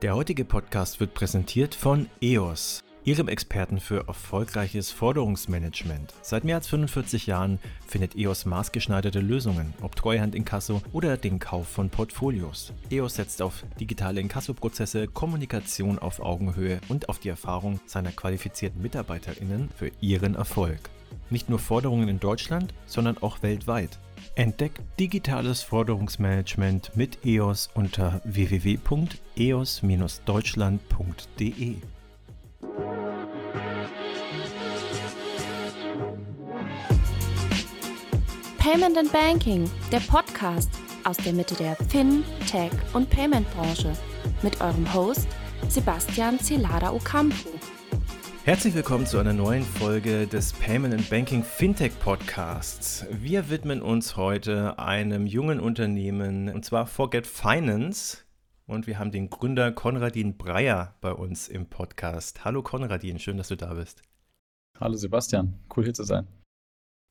Der heutige Podcast wird präsentiert von EOS, Ihrem Experten für erfolgreiches Forderungsmanagement. Seit mehr als 45 Jahren findet EOS maßgeschneiderte Lösungen, ob Treuhand Inkasso oder den Kauf von Portfolios. EOS setzt auf digitale Inkassoprozesse, Kommunikation auf Augenhöhe und auf die Erfahrung seiner qualifizierten MitarbeiterInnen für ihren Erfolg. Nicht nur Forderungen in Deutschland, sondern auch weltweit. Entdeckt digitales Forderungsmanagement mit EOS unter www.eos-deutschland.de. Payment and Banking, der Podcast aus der Mitte der Fin-, Tech- und Payment-Branche mit eurem Host Sebastian Celada Ocampo. Herzlich willkommen zu einer neuen Folge des Payment and Banking Fintech Podcasts. Wir widmen uns heute einem jungen Unternehmen und zwar Forget Finance. Und wir haben den Gründer Konradin Breyer bei uns im Podcast. Hallo Konradin, schön, dass du da bist. Hallo Sebastian, cool hier zu sein.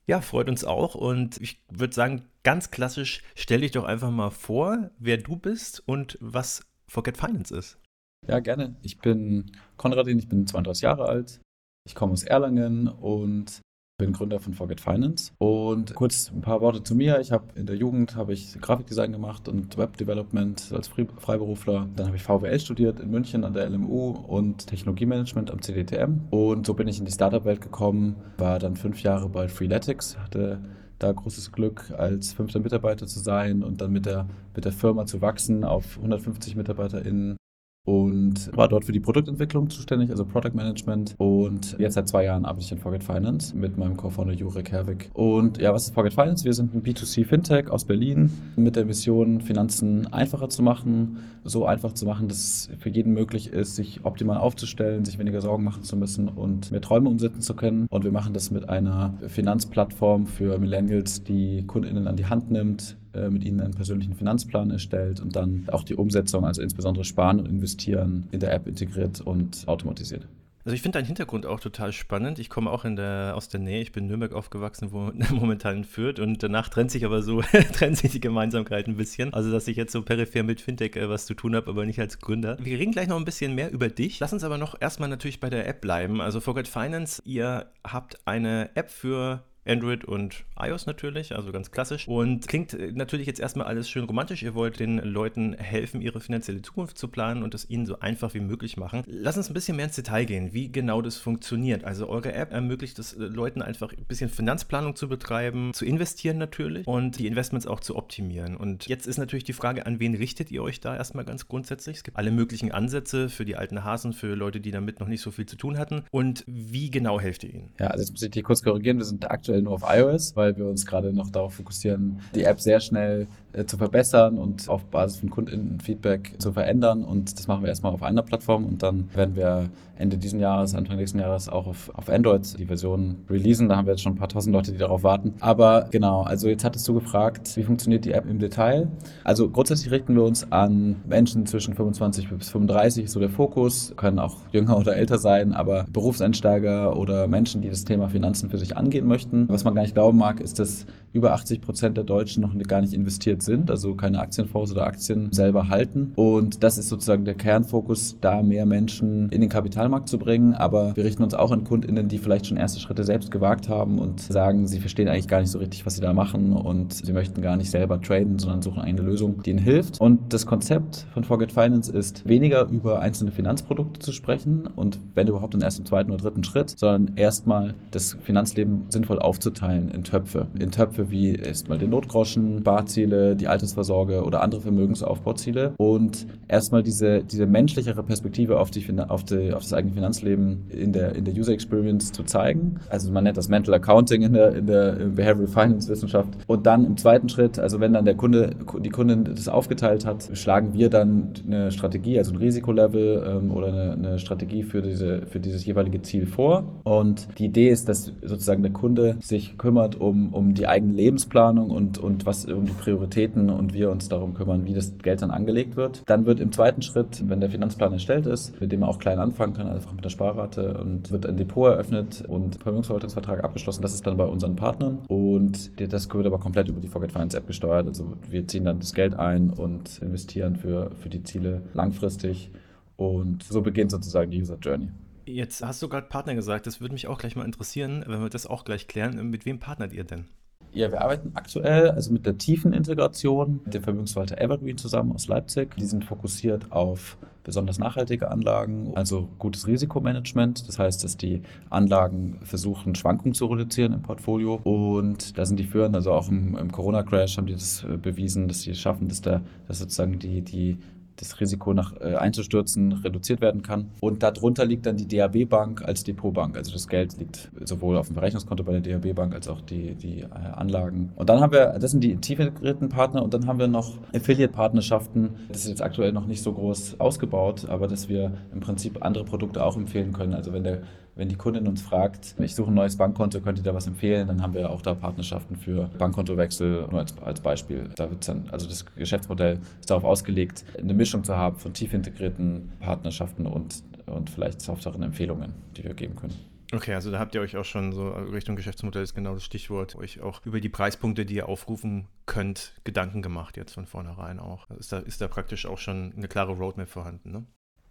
Ja, freut uns auch. Und ich würde sagen, ganz klassisch, stell dich doch einfach mal vor, wer du bist und was Forget Finance ist. Ja, gerne. Ich bin Konradin, ich bin 32 Jahre alt. Ich komme aus Erlangen und bin Gründer von Forget Finance. Und kurz ein paar Worte zu mir. Ich habe in der Jugend habe ich Grafikdesign gemacht und Webdevelopment als Freiberufler. Dann habe ich VWL studiert in München an der LMU und Technologiemanagement am CDTM. Und so bin ich in die Startup-Welt gekommen, war dann fünf Jahre bei Freeletics, hatte da großes Glück, als fünfter Mitarbeiter zu sein und dann mit der, mit der Firma zu wachsen auf 150 MitarbeiterInnen und war dort für die Produktentwicklung zuständig, also Product Management. Und jetzt seit zwei Jahren arbeite ich in Forget Finance mit meinem Co-Founder Jurek Herwig. Und ja, was ist Forget Finance? Wir sind ein B2C Fintech aus Berlin mit der Mission, Finanzen einfacher zu machen, so einfach zu machen, dass es für jeden möglich ist, sich optimal aufzustellen, sich weniger Sorgen machen zu müssen und mehr Träume umsetzen zu können. Und wir machen das mit einer Finanzplattform für Millennials, die KundInnen an die Hand nimmt, mit ihnen einen persönlichen Finanzplan erstellt und dann auch die Umsetzung, also insbesondere Sparen und Investieren in der App integriert und automatisiert. Also ich finde deinen Hintergrund auch total spannend. Ich komme auch der, aus der Nähe. Ich bin in Nürnberg aufgewachsen, wo momentan führt. Und danach trennt sich aber so, trennt sich die Gemeinsamkeit ein bisschen. Also, dass ich jetzt so peripher mit Fintech äh, was zu tun habe, aber nicht als Gründer. Wir reden gleich noch ein bisschen mehr über dich. Lass uns aber noch erstmal natürlich bei der App bleiben. Also Forget Finance, ihr habt eine App für Android und iOS natürlich, also ganz klassisch. Und klingt äh, natürlich jetzt erstmal alles schön romantisch. Ihr wollt den Leuten helfen, ihre finanzielle Zukunft zu planen und es ihnen so einfach wie möglich machen. Lass uns ein bisschen mehr ins Detail gehen, wie genau das funktioniert. Also eure App ermöglicht es äh, Leuten einfach ein bisschen Finanzplanung zu betreiben, zu investieren natürlich und die Investments auch zu optimieren. Und jetzt ist natürlich die Frage, an wen richtet ihr euch da erstmal ganz grundsätzlich? Es gibt alle möglichen Ansätze für die alten Hasen, für Leute, die damit noch nicht so viel zu tun hatten. Und wie genau helft ihr ihnen? Ja, also jetzt muss ich dich kurz korrigieren. Wir sind aktuell aktuell nur auf iOS, weil wir uns gerade noch darauf fokussieren, die App sehr schnell äh, zu verbessern und auf Basis von KundInnen-Feedback zu verändern. Und das machen wir erstmal auf einer Plattform und dann werden wir Ende diesen Jahres, Anfang nächsten Jahres auch auf, auf Android die Version releasen. Da haben wir jetzt schon ein paar tausend Leute, die darauf warten. Aber genau, also jetzt hattest du gefragt, wie funktioniert die App im Detail? Also grundsätzlich richten wir uns an Menschen zwischen 25 bis 35, ist so der Fokus, können auch jünger oder älter sein, aber Berufseinsteiger oder Menschen, die das Thema Finanzen für sich angehen möchten. Was man gar nicht glauben mag, ist, dass über 80 Prozent der Deutschen noch gar nicht investiert sind, also keine Aktienfonds oder Aktien selber halten. Und das ist sozusagen der Kernfokus, da mehr Menschen in den Kapitalmarkt zu bringen. Aber wir richten uns auch an KundInnen, die vielleicht schon erste Schritte selbst gewagt haben und sagen, sie verstehen eigentlich gar nicht so richtig, was sie da machen und sie möchten gar nicht selber traden, sondern suchen eine Lösung, die ihnen hilft. Und das Konzept von Forget Finance ist, weniger über einzelne Finanzprodukte zu sprechen und wenn überhaupt dann erst im zweiten oder dritten Schritt, sondern erstmal das Finanzleben sinnvoll aufzuteilen in Töpfe. In Töpfe wie erstmal den Notgroschen, Barziele, die Altersvorsorge oder andere Vermögensaufbauziele und erstmal diese, diese menschlichere Perspektive auf, die, auf, die, auf das eigene Finanzleben in der, in der User Experience zu zeigen. Also man nennt das Mental Accounting in der, in der Behavioral Finance Wissenschaft. Und dann im zweiten Schritt, also wenn dann der Kunde, die Kundin das aufgeteilt hat, schlagen wir dann eine Strategie, also ein Risikolevel ähm, oder eine, eine Strategie für, diese, für dieses jeweilige Ziel vor. Und die Idee ist, dass sozusagen der Kunde sich kümmert um, um die eigene Lebensplanung und, und was um die Prioritäten und wir uns darum kümmern, wie das Geld dann angelegt wird. Dann wird im zweiten Schritt, wenn der Finanzplan erstellt ist, mit dem man auch klein anfangen kann, einfach mit der Sparrate und wird ein Depot eröffnet und Vermögensverwaltungsvertrag abgeschlossen. Das ist dann bei unseren Partnern und das wird aber komplett über die Forget Finance App gesteuert. Also wir ziehen dann das Geld ein und investieren für, für die Ziele langfristig Und so beginnt sozusagen die User Journey. Jetzt hast du gerade Partner gesagt, das würde mich auch gleich mal interessieren, wenn wir das auch gleich klären. Mit wem partnert ihr denn? Ja, wir arbeiten aktuell also mit der tiefen Integration mit dem Vermögensverwalter Evergreen zusammen aus Leipzig. Die sind fokussiert auf besonders nachhaltige Anlagen, also gutes Risikomanagement. Das heißt, dass die Anlagen versuchen, Schwankungen zu reduzieren im Portfolio. Und da sind die führend, also auch im, im Corona-Crash haben die das äh, bewiesen, dass sie schaffen, dass, da, dass sozusagen die, die das Risiko nach äh, einzustürzen reduziert werden kann. Und darunter liegt dann die DAB Bank als Depotbank. Also das Geld liegt sowohl auf dem Verrechnungskonto bei der DAB Bank als auch die, die äh, Anlagen. Und dann haben wir, das sind die tief integrierten Partner und dann haben wir noch Affiliate-Partnerschaften. Das ist jetzt aktuell noch nicht so groß ausgebaut, aber dass wir im Prinzip andere Produkte auch empfehlen können. Also wenn der wenn die Kundin uns fragt, ich suche ein neues Bankkonto, könnt ihr da was empfehlen, dann haben wir auch da Partnerschaften für Bankkontowechsel, nur als, als Beispiel. Da wird dann, also das Geschäftsmodell ist darauf ausgelegt, eine Mischung zu haben von tief integrierten Partnerschaften und, und vielleicht softeren Empfehlungen, die wir geben können. Okay, also da habt ihr euch auch schon so Richtung Geschäftsmodell ist genau das Stichwort, euch auch über die Preispunkte, die ihr aufrufen könnt, Gedanken gemacht jetzt von vornherein auch. Ist da, ist da praktisch auch schon eine klare Roadmap vorhanden, ne?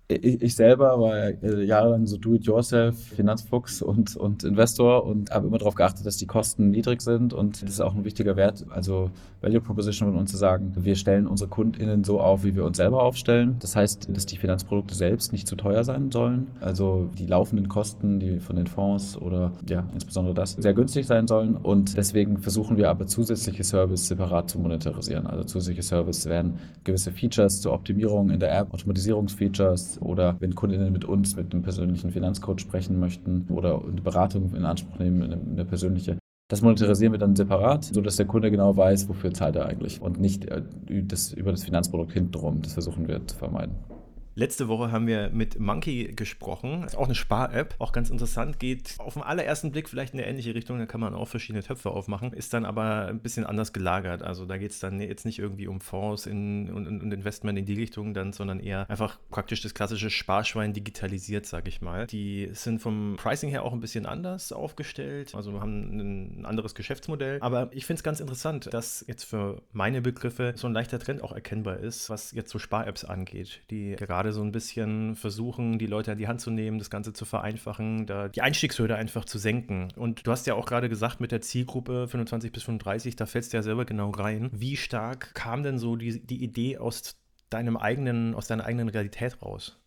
Ich, ich selber war äh, jahrelang so Do-it-yourself, Finanzfuchs und, und Investor und habe immer darauf geachtet, dass die Kosten niedrig sind und das ist auch ein wichtiger Wert, also Value Proposition von uns zu sagen, wir stellen unsere KundInnen so auf, wie wir uns selber aufstellen. Das heißt, dass die Finanzprodukte selbst nicht zu teuer sein sollen, also die laufenden Kosten, die von den Fonds oder ja, insbesondere das, sehr günstig sein sollen und deswegen versuchen wir aber zusätzliche Services separat zu monetarisieren. Also zusätzliche Services werden gewisse Features zur Optimierung in der App, Automatisierungsfeatures, oder wenn Kundinnen mit uns, mit einem persönlichen Finanzcoach sprechen möchten oder eine Beratung in Anspruch nehmen, eine, eine persönliche. Das monetarisieren wir dann separat, sodass der Kunde genau weiß, wofür zahlt er eigentlich und nicht äh, das, über das Finanzprodukt hintenrum. Das versuchen wir zu vermeiden. Letzte Woche haben wir mit Monkey gesprochen. Das ist auch eine Spar-App, auch ganz interessant. Geht auf den allerersten Blick vielleicht in eine ähnliche Richtung. Da kann man auch verschiedene Töpfe aufmachen. Ist dann aber ein bisschen anders gelagert. Also da geht es dann jetzt nicht irgendwie um Fonds in, und, und Investment in die Richtung dann, sondern eher einfach praktisch das klassische Sparschwein digitalisiert, sag ich mal. Die sind vom Pricing her auch ein bisschen anders aufgestellt. Also haben ein anderes Geschäftsmodell. Aber ich finde es ganz interessant, dass jetzt für meine Begriffe so ein leichter Trend auch erkennbar ist, was jetzt so Spar-Apps angeht, die gerade gerade so ein bisschen versuchen, die Leute an die Hand zu nehmen, das Ganze zu vereinfachen, da die Einstiegshürde einfach zu senken. Und du hast ja auch gerade gesagt, mit der Zielgruppe 25 bis 35, da fällst du ja selber genau rein. Wie stark kam denn so die, die Idee aus deinem eigenen, aus deiner eigenen Realität raus?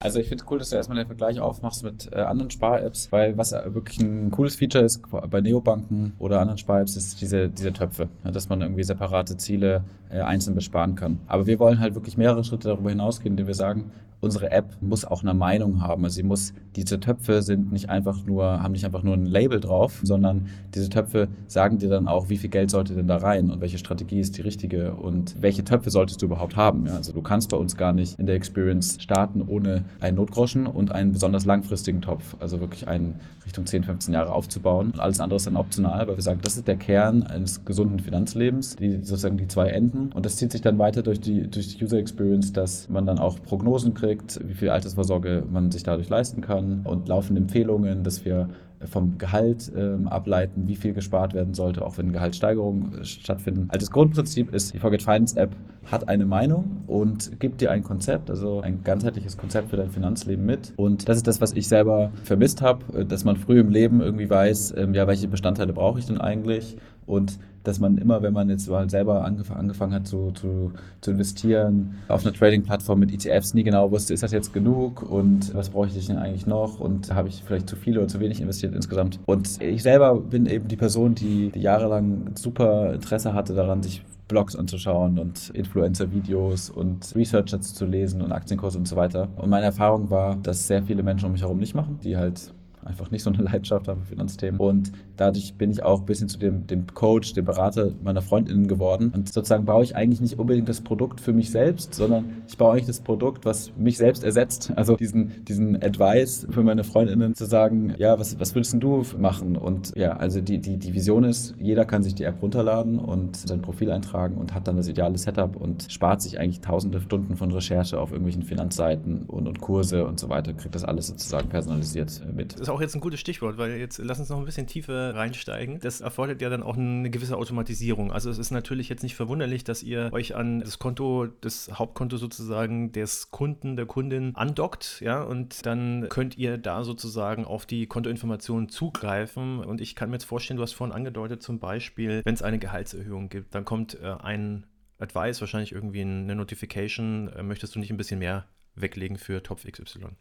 Also ich finde es cool, dass du erstmal den Vergleich aufmachst mit äh, anderen Spar-Apps, weil was wirklich ein cooles Feature ist bei Neobanken oder anderen Spar-Apps, ist diese, diese Töpfe, dass man irgendwie separate Ziele einzeln besparen kann. Aber wir wollen halt wirklich mehrere Schritte darüber hinausgehen, indem wir sagen, unsere App muss auch eine Meinung haben. Also sie muss, diese Töpfe sind nicht einfach nur, haben nicht einfach nur ein Label drauf, sondern diese Töpfe sagen dir dann auch, wie viel Geld sollte denn da rein und welche Strategie ist die richtige und welche Töpfe solltest du überhaupt haben. Ja, also du kannst bei uns gar nicht in der Experience starten ohne einen Notgroschen und einen besonders langfristigen Topf, also wirklich einen Richtung 10, 15 Jahre aufzubauen. Und alles andere ist dann optional, weil wir sagen, das ist der Kern eines gesunden Finanzlebens, die sozusagen die zwei Enden. Und das zieht sich dann weiter durch die, durch die User Experience, dass man dann auch Prognosen kriegt, wie viel Altersvorsorge man sich dadurch leisten kann und laufende Empfehlungen, dass wir vom Gehalt ähm, ableiten, wie viel gespart werden sollte, auch wenn Gehaltssteigerungen äh, stattfinden. Also das Grundprinzip ist, die Forget Finance App hat eine Meinung und gibt dir ein Konzept, also ein ganzheitliches Konzept für dein Finanzleben mit. Und das ist das, was ich selber vermisst habe, äh, dass man früh im Leben irgendwie weiß, ähm, ja, welche Bestandteile brauche ich denn eigentlich und dass man immer, wenn man jetzt mal selber angef angefangen hat zu, zu, zu investieren, auf einer Trading-Plattform mit ETFs nie genau wusste, ist das jetzt genug und was brauche ich denn eigentlich noch und habe ich vielleicht zu viel oder zu wenig investiert insgesamt. Und ich selber bin eben die Person, die, jahrelang super Interesse hatte daran, sich Blogs anzuschauen und Influencer-Videos und Researchers zu lesen und Aktienkurse und so weiter. Und meine Erfahrung war, dass sehr viele Menschen um mich herum nicht machen, die halt einfach nicht so eine Leidenschaft habe für Finanzthemen. Und dadurch bin ich auch ein bisschen zu dem, dem Coach, dem Berater meiner Freundinnen geworden. Und sozusagen baue ich eigentlich nicht unbedingt das Produkt für mich selbst, sondern ich baue eigentlich das Produkt, was mich selbst ersetzt. Also diesen, diesen Advice für meine Freundinnen zu sagen, ja, was, was würdest du machen? Und ja, also die, die, die Vision ist, jeder kann sich die App runterladen und sein Profil eintragen und hat dann das ideale Setup und spart sich eigentlich tausende Stunden von Recherche auf irgendwelchen Finanzseiten und, und Kurse und so weiter, kriegt das alles sozusagen personalisiert mit. Das ist auch jetzt ein gutes Stichwort, weil jetzt lass uns noch ein bisschen tiefer reinsteigen. Das erfordert ja dann auch eine gewisse Automatisierung. Also es ist natürlich jetzt nicht verwunderlich, dass ihr euch an das Konto, das Hauptkonto sozusagen des Kunden, der Kundin andockt, ja, und dann könnt ihr da sozusagen auf die Kontoinformationen zugreifen. Und ich kann mir jetzt vorstellen, du hast vorhin angedeutet, zum Beispiel, wenn es eine Gehaltserhöhung gibt, dann kommt äh, ein Advice, wahrscheinlich irgendwie eine Notification, äh, möchtest du nicht ein bisschen mehr weglegen für Topf XY?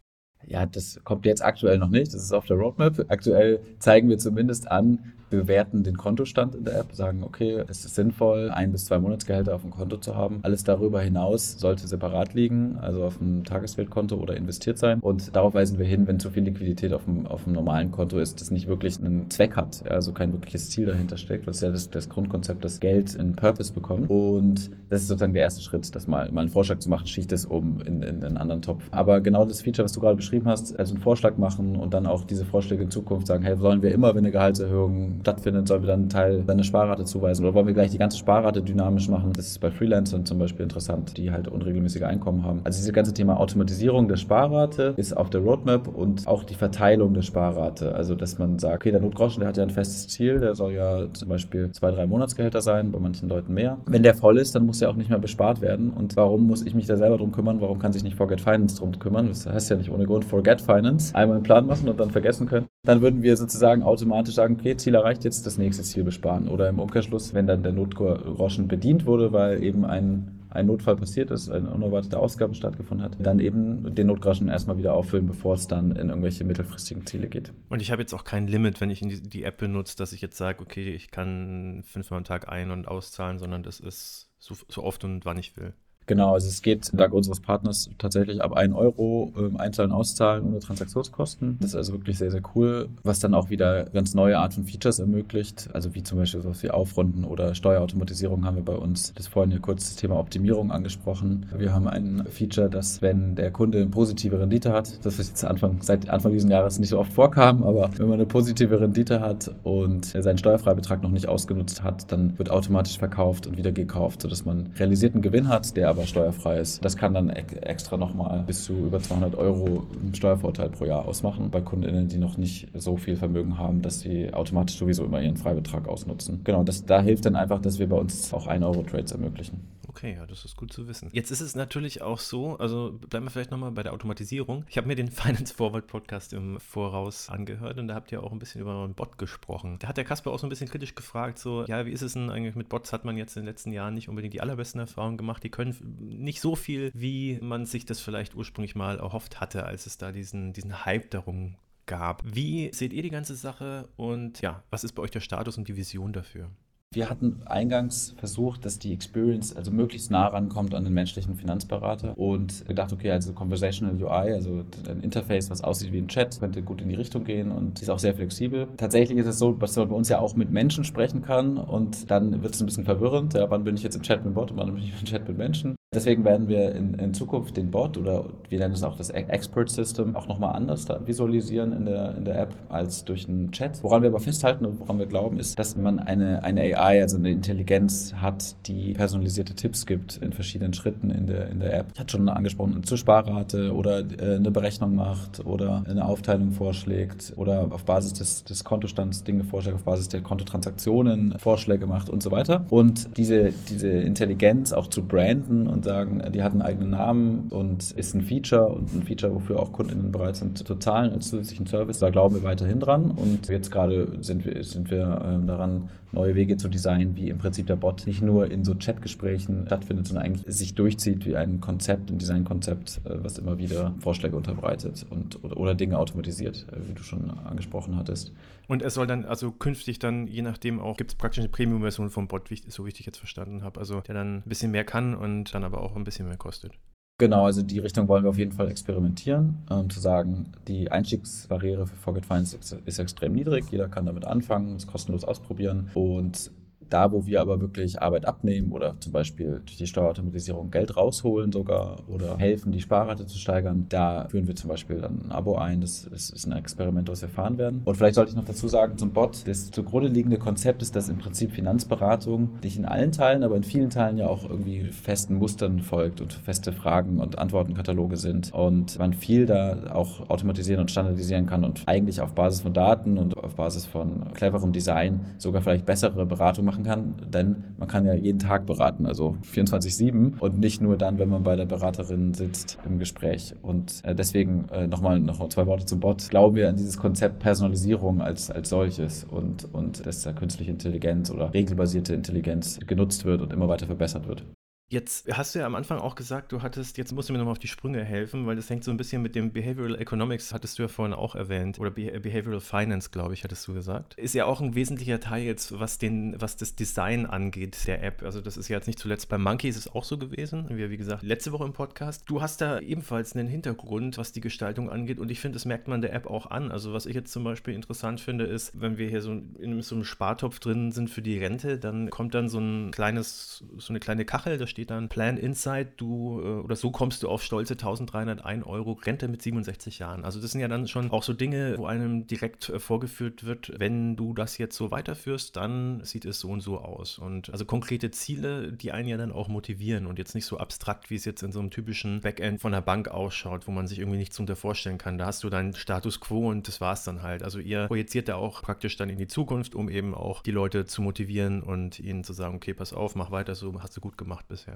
Ja, das kommt jetzt aktuell noch nicht. Das ist auf der Roadmap. Aktuell zeigen wir zumindest an, bewerten den Kontostand in der App, sagen, okay, es ist sinnvoll, ein bis zwei Monatsgehälter auf dem Konto zu haben. Alles darüber hinaus sollte separat liegen, also auf einem Tagesgeldkonto oder investiert sein. Und darauf weisen wir hin, wenn zu viel Liquidität auf dem, auf dem normalen Konto ist, das nicht wirklich einen Zweck hat, also kein wirkliches Ziel dahinter steckt, was ja das, das Grundkonzept, dass Geld in Purpose bekommt. Und das ist sozusagen der erste Schritt, das mal, mal einen Vorschlag zu machen, schicht es um in, in einen anderen Topf. Aber genau das Feature, was du gerade beschrieben hast, also einen Vorschlag machen und dann auch diese Vorschläge in Zukunft sagen, hey, sollen wir immer, wenn eine Gehaltserhöhung stattfindet, sollen wir dann einen Teil deiner Sparrate zuweisen oder wollen wir gleich die ganze Sparrate dynamisch machen? Das ist bei Freelancern zum Beispiel interessant, die halt unregelmäßige Einkommen haben. Also dieses ganze Thema Automatisierung der Sparrate ist auf der Roadmap und auch die Verteilung der Sparrate. Also dass man sagt, okay, der Notgroschen, der hat ja ein festes Ziel, der soll ja zum Beispiel zwei, drei Monatsgehälter sein, bei manchen Leuten mehr. Wenn der voll ist, dann muss er auch nicht mehr bespart werden. Und warum muss ich mich da selber drum kümmern? Warum kann sich nicht Forget Finance drum kümmern? Das heißt ja nicht ohne Grund Forget Finance. Einmal einen Plan machen und dann vergessen können. Dann würden wir sozusagen automatisch sagen, okay, Ziel erreicht jetzt das nächste Ziel besparen. Oder im Umkehrschluss, wenn dann der Notgroschen bedient wurde, weil eben ein, ein Notfall passiert ist, eine unerwartete Ausgabe stattgefunden hat, dann eben den Notgroschen erstmal wieder auffüllen, bevor es dann in irgendwelche mittelfristigen Ziele geht. Und ich habe jetzt auch kein Limit, wenn ich die, die App benutze, dass ich jetzt sage, okay, ich kann fünfmal am Tag ein- und auszahlen, sondern das ist so, so oft und wann ich will. Genau, also es geht dank unseres Partners tatsächlich ab 1 Euro ähm, einzahlen, auszahlen ohne Transaktionskosten. Das ist also wirklich sehr, sehr cool, was dann auch wieder ganz neue Art von Features ermöglicht. Also wie zum Beispiel sowas wie Aufrunden oder Steuerautomatisierung haben wir bei uns. Das vorhin ja kurz das Thema Optimierung angesprochen. Wir haben ein Feature, dass wenn der Kunde eine positive Rendite hat, das ist jetzt Anfang, seit Anfang dieses Jahres nicht so oft vorkam, aber wenn man eine positive Rendite hat und seinen Steuerfreibetrag noch nicht ausgenutzt hat, dann wird automatisch verkauft und wieder gekauft, sodass man realisierten Gewinn hat, der aber steuerfrei ist. Das kann dann extra nochmal bis zu über 200 Euro Steuervorteil pro Jahr ausmachen bei KundInnen, die noch nicht so viel Vermögen haben, dass sie automatisch sowieso immer ihren Freibetrag ausnutzen. Genau, das, da hilft dann einfach, dass wir bei uns auch 1-Euro-Trades ermöglichen. Okay, ja, das ist gut zu wissen. Jetzt ist es natürlich auch so, also bleiben wir vielleicht nochmal bei der Automatisierung. Ich habe mir den Finance Forward Podcast im Voraus angehört und da habt ihr auch ein bisschen über euren Bot gesprochen. Da hat der Kasper auch so ein bisschen kritisch gefragt, so, ja, wie ist es denn eigentlich mit Bots? Hat man jetzt in den letzten Jahren nicht unbedingt die allerbesten Erfahrungen gemacht. Die können nicht so viel, wie man sich das vielleicht ursprünglich mal erhofft hatte, als es da diesen, diesen Hype darum gab. Wie seht ihr die ganze Sache und ja, was ist bei euch der Status und die Vision dafür? Wir hatten eingangs versucht, dass die Experience also möglichst nah rankommt an den menschlichen Finanzberater und gedacht, okay, also Conversational UI, also ein Interface, was aussieht wie ein Chat, könnte gut in die Richtung gehen und ist auch sehr flexibel. Tatsächlich ist es so, dass man bei uns ja auch mit Menschen sprechen kann und dann wird es ein bisschen verwirrend. Ja, wann bin ich jetzt im Chat mit Bot und wann bin ich im Chat mit Menschen? Deswegen werden wir in, in, Zukunft den Bot oder wir nennen es auch das Expert System auch nochmal anders visualisieren in der, in der App als durch einen Chat. Woran wir aber festhalten und woran wir glauben, ist, dass man eine, eine AI, also eine Intelligenz hat, die personalisierte Tipps gibt in verschiedenen Schritten in der, in der App. Ich hatte schon angesprochen, zur Sparrate oder äh, eine Berechnung macht oder eine Aufteilung vorschlägt oder auf Basis des, des Kontostands Dinge vorschlägt, auf Basis der Kontotransaktionen Vorschläge macht und so weiter. Und diese, diese Intelligenz auch zu branden und sagen, die hat einen eigenen Namen und ist ein Feature und ein Feature, wofür auch KundInnen bereit sind zu zahlen als zusätzlichen Service. Da glauben wir weiterhin dran und jetzt gerade sind wir, sind wir ähm, daran, neue Wege zu designen, wie im Prinzip der Bot nicht nur in so Chatgesprächen stattfindet, sondern eigentlich sich durchzieht wie ein Konzept, ein Designkonzept, äh, was immer wieder Vorschläge unterbreitet und oder, oder Dinge automatisiert, äh, wie du schon angesprochen hattest. Und es soll dann also künftig dann, je nachdem auch, gibt es praktisch eine Premium-Version vom Bot, so wie ich dich jetzt verstanden habe. Also der dann ein bisschen mehr kann und dann aber auch ein bisschen mehr kostet. Genau, also die Richtung wollen wir auf jeden Fall experimentieren, ähm, zu sagen, die Einstiegsbarriere für Forget Finance ist, ist extrem niedrig, jeder kann damit anfangen, es kostenlos ausprobieren und Da, wo wir aber wirklich Arbeit abnehmen oder zum Beispiel durch die Steuerautomatisierung Geld rausholen sogar oder helfen, die Sparrate zu steigern, da führen wir zum Beispiel dann ein Abo ein. Das, das ist ein Experiment, was wir fahren werden. Und vielleicht sollte ich noch dazu sagen zum Bot, das zugrunde liegende Konzept ist, dass im Prinzip Finanzberatung nicht in allen Teilen, aber in vielen Teilen ja auch irgendwie festen Mustern folgt und feste Fragen und Antwortenkataloge sind und man viel da auch automatisieren und standardisieren kann und eigentlich auf Basis von Daten und auf Basis von cleverem Design sogar vielleicht bessere Beratung machen kann, denn man kann ja jeden Tag beraten, also 24-7 und nicht nur dann, wenn man bei der Beraterin sitzt im Gespräch. Und äh, deswegen äh, nochmal noch zwei Worte zum Bot. Glauben wir an dieses Konzept Personalisierung als, als solches und, und dass da künstliche Intelligenz oder regelbasierte Intelligenz genutzt wird und immer weiter verbessert wird. Jetzt hast du ja am Anfang auch gesagt, du hattest, jetzt musst du mir nochmal auf die Sprünge helfen, weil das hängt so ein bisschen mit dem Behavioral Economics, hattest du ja vorhin auch erwähnt, oder Behavioral Finance, glaube ich, hattest du gesagt. Ist ja auch ein wesentlicher Teil jetzt, was, den, was das Design angeht der App. Also das ist ja jetzt nicht zuletzt bei Monkey ist es auch so gewesen, wie wie gesagt letzte Woche im Podcast. Du hast da ebenfalls einen Hintergrund, was die Gestaltung angeht und ich finde, das merkt man der App auch an. Also was ich jetzt zum Beispiel interessant finde, ist, wenn wir hier so in so einem Spartopf drin sind für die Rente, dann kommt dann so ein kleines, so eine kleine Kachel, da steht dann Plan Insight, du äh, oder so kommst du auf stolze 1301 Euro Rente mit 67 Jahren. Also das sind ja dann schon auch so Dinge, wo einem direkt äh, vorgeführt wird, wenn du das jetzt so weiterführst, dann sieht es so und so aus. Und also konkrete Ziele, die einen ja dann auch motivieren und jetzt nicht so abstrakt, wie es jetzt in so einem typischen Backend von der Bank ausschaut, wo man sich irgendwie nichts unter vorstellen kann. Da hast du deinen Status quo und das war es dann halt. Also ihr projiziert ja auch praktisch dann in die Zukunft, um eben auch die Leute zu motivieren und ihnen zu sagen, okay, pass auf, mach weiter so, hast du gut gemacht yeah.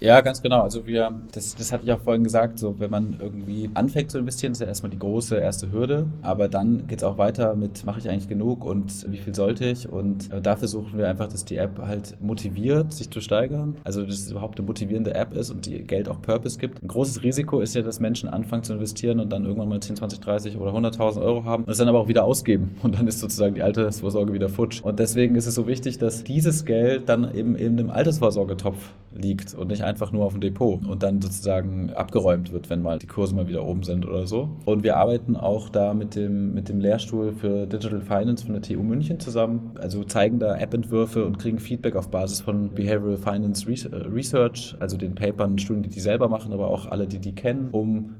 Ja, ganz genau. Also wir, das, das hatte ich auch vorhin gesagt, so wenn man irgendwie anfängt zu investieren, ist ja erstmal die große erste Hürde. Aber dann geht es auch weiter mit, mache ich eigentlich genug und wie viel sollte ich? Und äh, da versuchen wir einfach, dass die App halt motiviert, sich zu steigern. Also dass es überhaupt eine motivierende App ist und die Geld auch Purpose gibt. Ein großes Risiko ist ja, dass Menschen anfangen zu investieren und dann irgendwann mal 10, 20, 30 oder 100.000 Euro haben und es dann aber auch wieder ausgeben. Und dann ist sozusagen die Altersvorsorge wieder futsch. Und deswegen ist es so wichtig, dass dieses Geld dann eben in einem Altersvorsorgetopf liegt und nicht einfach nur auf dem Depot und dann sozusagen abgeräumt wird, wenn mal die Kurse mal wieder oben sind oder so. Und wir arbeiten auch da mit dem, mit dem Lehrstuhl für Digital Finance von der TU München zusammen. Also zeigen da App-Entwürfe und kriegen Feedback auf Basis von Behavioral Finance äh, Research, also den Papern, Studien, die die selber machen, aber auch alle, die die kennen, um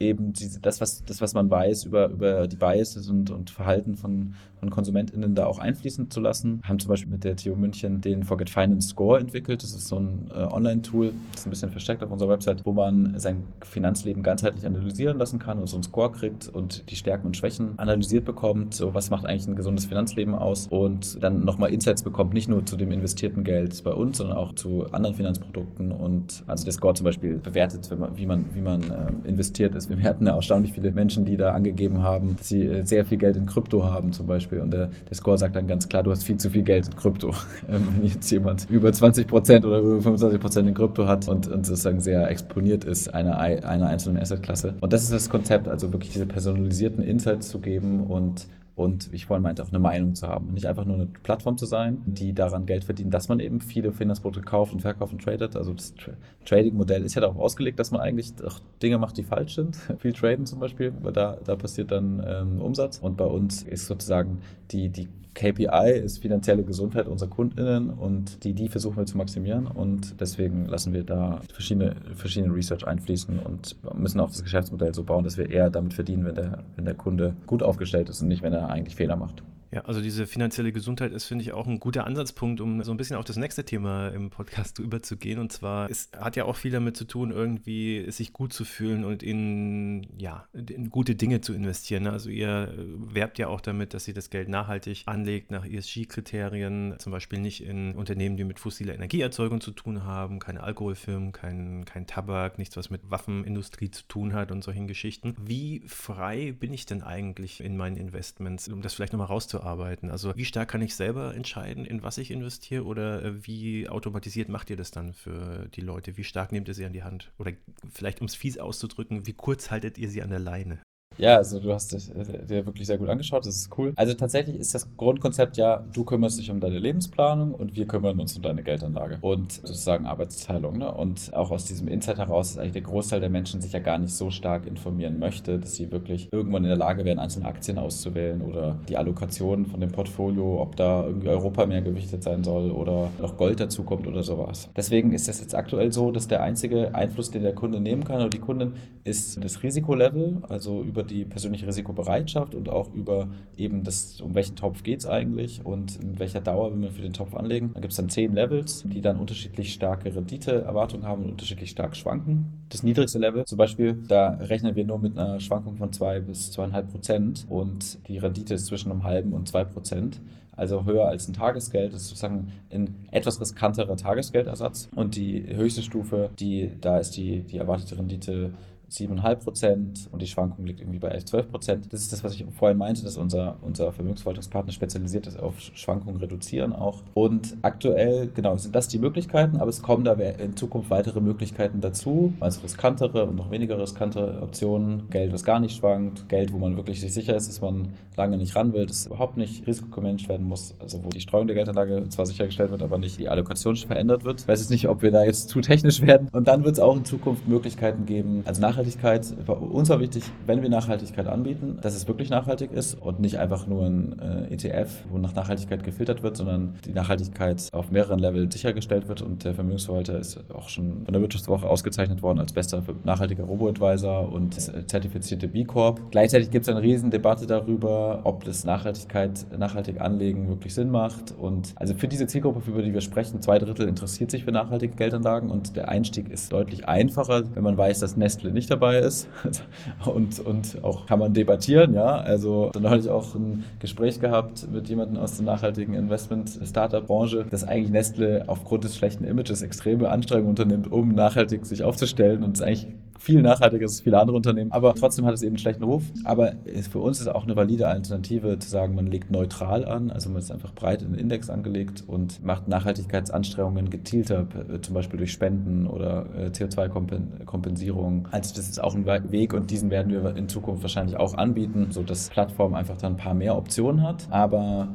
eben diese, das, was, das, was man weiß über, über die Biases und, und Verhalten von, von KonsumentInnen da auch einfließen zu lassen. Haben zum Beispiel mit der TU München den Forget Finance Score entwickelt. Das ist so ein äh, Online-Tool, das ist ein bisschen versteckt auf unserer Website, wo man sein Finanzleben ganzheitlich analysieren lassen kann und so einen Score kriegt und die Stärken und Schwächen analysiert bekommt. So, was macht eigentlich ein gesundes Finanzleben aus? Und dann nochmal Insights bekommt, nicht nur zu dem investierten Geld bei uns, sondern auch zu anderen Finanzprodukten. Und also der Score zum Beispiel bewertet, man, wie man, wie man äh, investiert ist wir hatten ja erstaunlich viele Menschen, die da angegeben haben, dass sie äh, sehr viel Geld in Krypto haben zum Beispiel. Und der, der Score sagt dann ganz klar, du hast viel zu viel Geld in Krypto. Ähm, wenn jetzt jemand über 20 Prozent oder über 25 Prozent in Krypto hat und, und sozusagen sehr exponiert ist einer, einer einzelnen Assetklasse. Und das ist das Konzept, also wirklich diese personalisierten Insights zu geben und und ich vorhin meinte, auch eine Meinung zu haben. Und nicht einfach nur eine Plattform zu sein, die daran Geld verdient, dass man eben viele Finanzprodukte kauft und verkauft und tradet. Also das Tra Trading-Modell ist ja darauf ausgelegt, dass man eigentlich auch Dinge macht, die falsch sind. Viel traden zum Beispiel, weil da, da passiert dann ähm, Umsatz. Und bei uns ist sozusagen die, die KPI ist finanzielle Gesundheit unserer KundInnen und die, die versuchen wir zu maximieren und deswegen lassen wir da verschiedene, verschiedene Research einfließen und müssen auch das Geschäftsmodell so bauen, dass wir eher damit verdienen, wenn der, wenn der Kunde gut aufgestellt ist und nicht, wenn er eigentlich Fehler macht. Ja, also diese finanzielle Gesundheit ist, finde ich, auch ein guter Ansatzpunkt, um so ein bisschen auf das nächste Thema im Podcast überzugehen. Und zwar, es hat ja auch viel damit zu tun, irgendwie sich gut zu fühlen und in, ja, in gute Dinge zu investieren. Ne? Also ihr werbt ja auch damit, dass ihr das Geld nachhaltig anlegt nach ESG-Kriterien, zum Beispiel nicht in Unternehmen, die mit fossiler Energieerzeugung zu tun haben, keine Alkoholfirmen, kein, kein Tabak, nichts, was mit Waffenindustrie zu tun hat und solchen Geschichten. Wie frei bin ich denn eigentlich in meinen Investments, um das vielleicht nochmal arbeiten? Also wie stark kann ich selber entscheiden, in was ich investiere oder äh, wie automatisiert macht ihr das dann für die Leute? Wie stark nehmt ihr sie an die Hand? Oder vielleicht um es fies auszudrücken, wie kurz haltet ihr sie an der Leine? Ja, also du hast äh, dir wirklich sehr gut angeschaut, das ist cool. Also tatsächlich ist das Grundkonzept ja, du kümmerst dich um deine Lebensplanung und wir kümmern uns um deine Geldanlage und sozusagen Arbeitsteilung. Ne? Und auch aus diesem Insight heraus ist eigentlich der Großteil der Menschen sich ja gar nicht so stark informieren möchte, dass sie wirklich irgendwann in der Lage wären, einzelne Aktien auszuwählen oder die Allokation von dem Portfolio, ob da irgendwie Europa mehr gewichtet sein soll oder noch Gold dazukommt oder sowas. Deswegen ist es jetzt aktuell so, dass der einzige Einfluss, den der Kunde nehmen kann oder die Kundin, ist das Risikolevel, also über die persönliche Risikobereitschaft und auch über eben das, um welchen Topf geht es eigentlich und in welcher Dauer will man für den Topf anlegen. Da gibt es dann zehn Levels, die dann unterschiedlich starke Renditeerwartungen haben und unterschiedlich stark schwanken. Das niedrigste Level zum Beispiel, da rechnen wir nur mit einer Schwankung von zwei bis zweieinhalb Prozent und die Rendite ist zwischen einem halben und zwei Prozent also höher als ein Tagesgeld. Das ist sozusagen ein etwas riskanterer Tagesgeldersatz. Und die höchste Stufe, die, da ist die, die erwartete Rendite 7,5 Prozent und die Schwankung liegt irgendwie bei 11, 12 Prozent. Das ist das, was ich vorhin meinte, dass unser, unser Vermögensverwaltungspartner spezialisiert ist auf Schwankungen reduzieren auch. Und aktuell, genau, sind das die Möglichkeiten, aber es kommen da in Zukunft weitere Möglichkeiten dazu, also riskantere und noch weniger riskante Optionen. Geld, was gar nicht schwankt, Geld, wo man wirklich sich sicher ist, dass man lange nicht ran will, dass überhaupt nicht risikogemanagt werden muss, also wo die Streuung der Geldanlage zwar sichergestellt wird, aber nicht die Allokation verändert wird. Ich weiß jetzt nicht, ob wir da jetzt zu technisch werden. Und dann wird es auch in Zukunft Möglichkeiten geben, also nach Nachhaltigkeit, uns war wichtig, wenn wir Nachhaltigkeit anbieten, dass es wirklich nachhaltig ist und nicht einfach nur ein äh, ETF, wo nach Nachhaltigkeit gefiltert wird, sondern die Nachhaltigkeit auf mehreren Leveln sichergestellt wird und der Vermögensverwalter ist auch schon von der Wirtschaftswoche ausgezeichnet worden als bester nachhaltiger Robo-Advisor und zertifizierte B Corp. Gleichzeitig gibt es eine riesen Debatte darüber, ob das Nachhaltigkeit, nachhaltig anlegen wirklich Sinn macht und also für diese Zielgruppe, über die wir sprechen, zwei Drittel interessiert sich für nachhaltige Geldanlagen und der Einstieg ist deutlich einfacher, wenn man weiß, dass Nestle nicht dabei ist. Und, und auch kann man debattieren, ja. Also dann hatte ich auch ein Gespräch gehabt mit jemandem aus der nachhaltigen Investment-Startup-Branche, dass eigentlich Nestle aufgrund des schlechten Images extreme Anstrengungen unternimmt, um nachhaltig sich aufzustellen und es eigentlich viel nachhaltiger als viele andere Unternehmen. Aber trotzdem hat es eben einen schlechten Ruf. Aber für uns ist auch eine valide Alternative zu sagen, man legt neutral an, also man ist einfach breit in den Index angelegt und macht Nachhaltigkeitsanstrengungen gezielter, zum Beispiel durch Spenden oder äh, CO2-Kompensierung. Also das ist auch ein Weg und diesen werden wir in Zukunft wahrscheinlich auch anbieten, sodass Plattform einfach dann ein paar mehr Optionen hat. Aber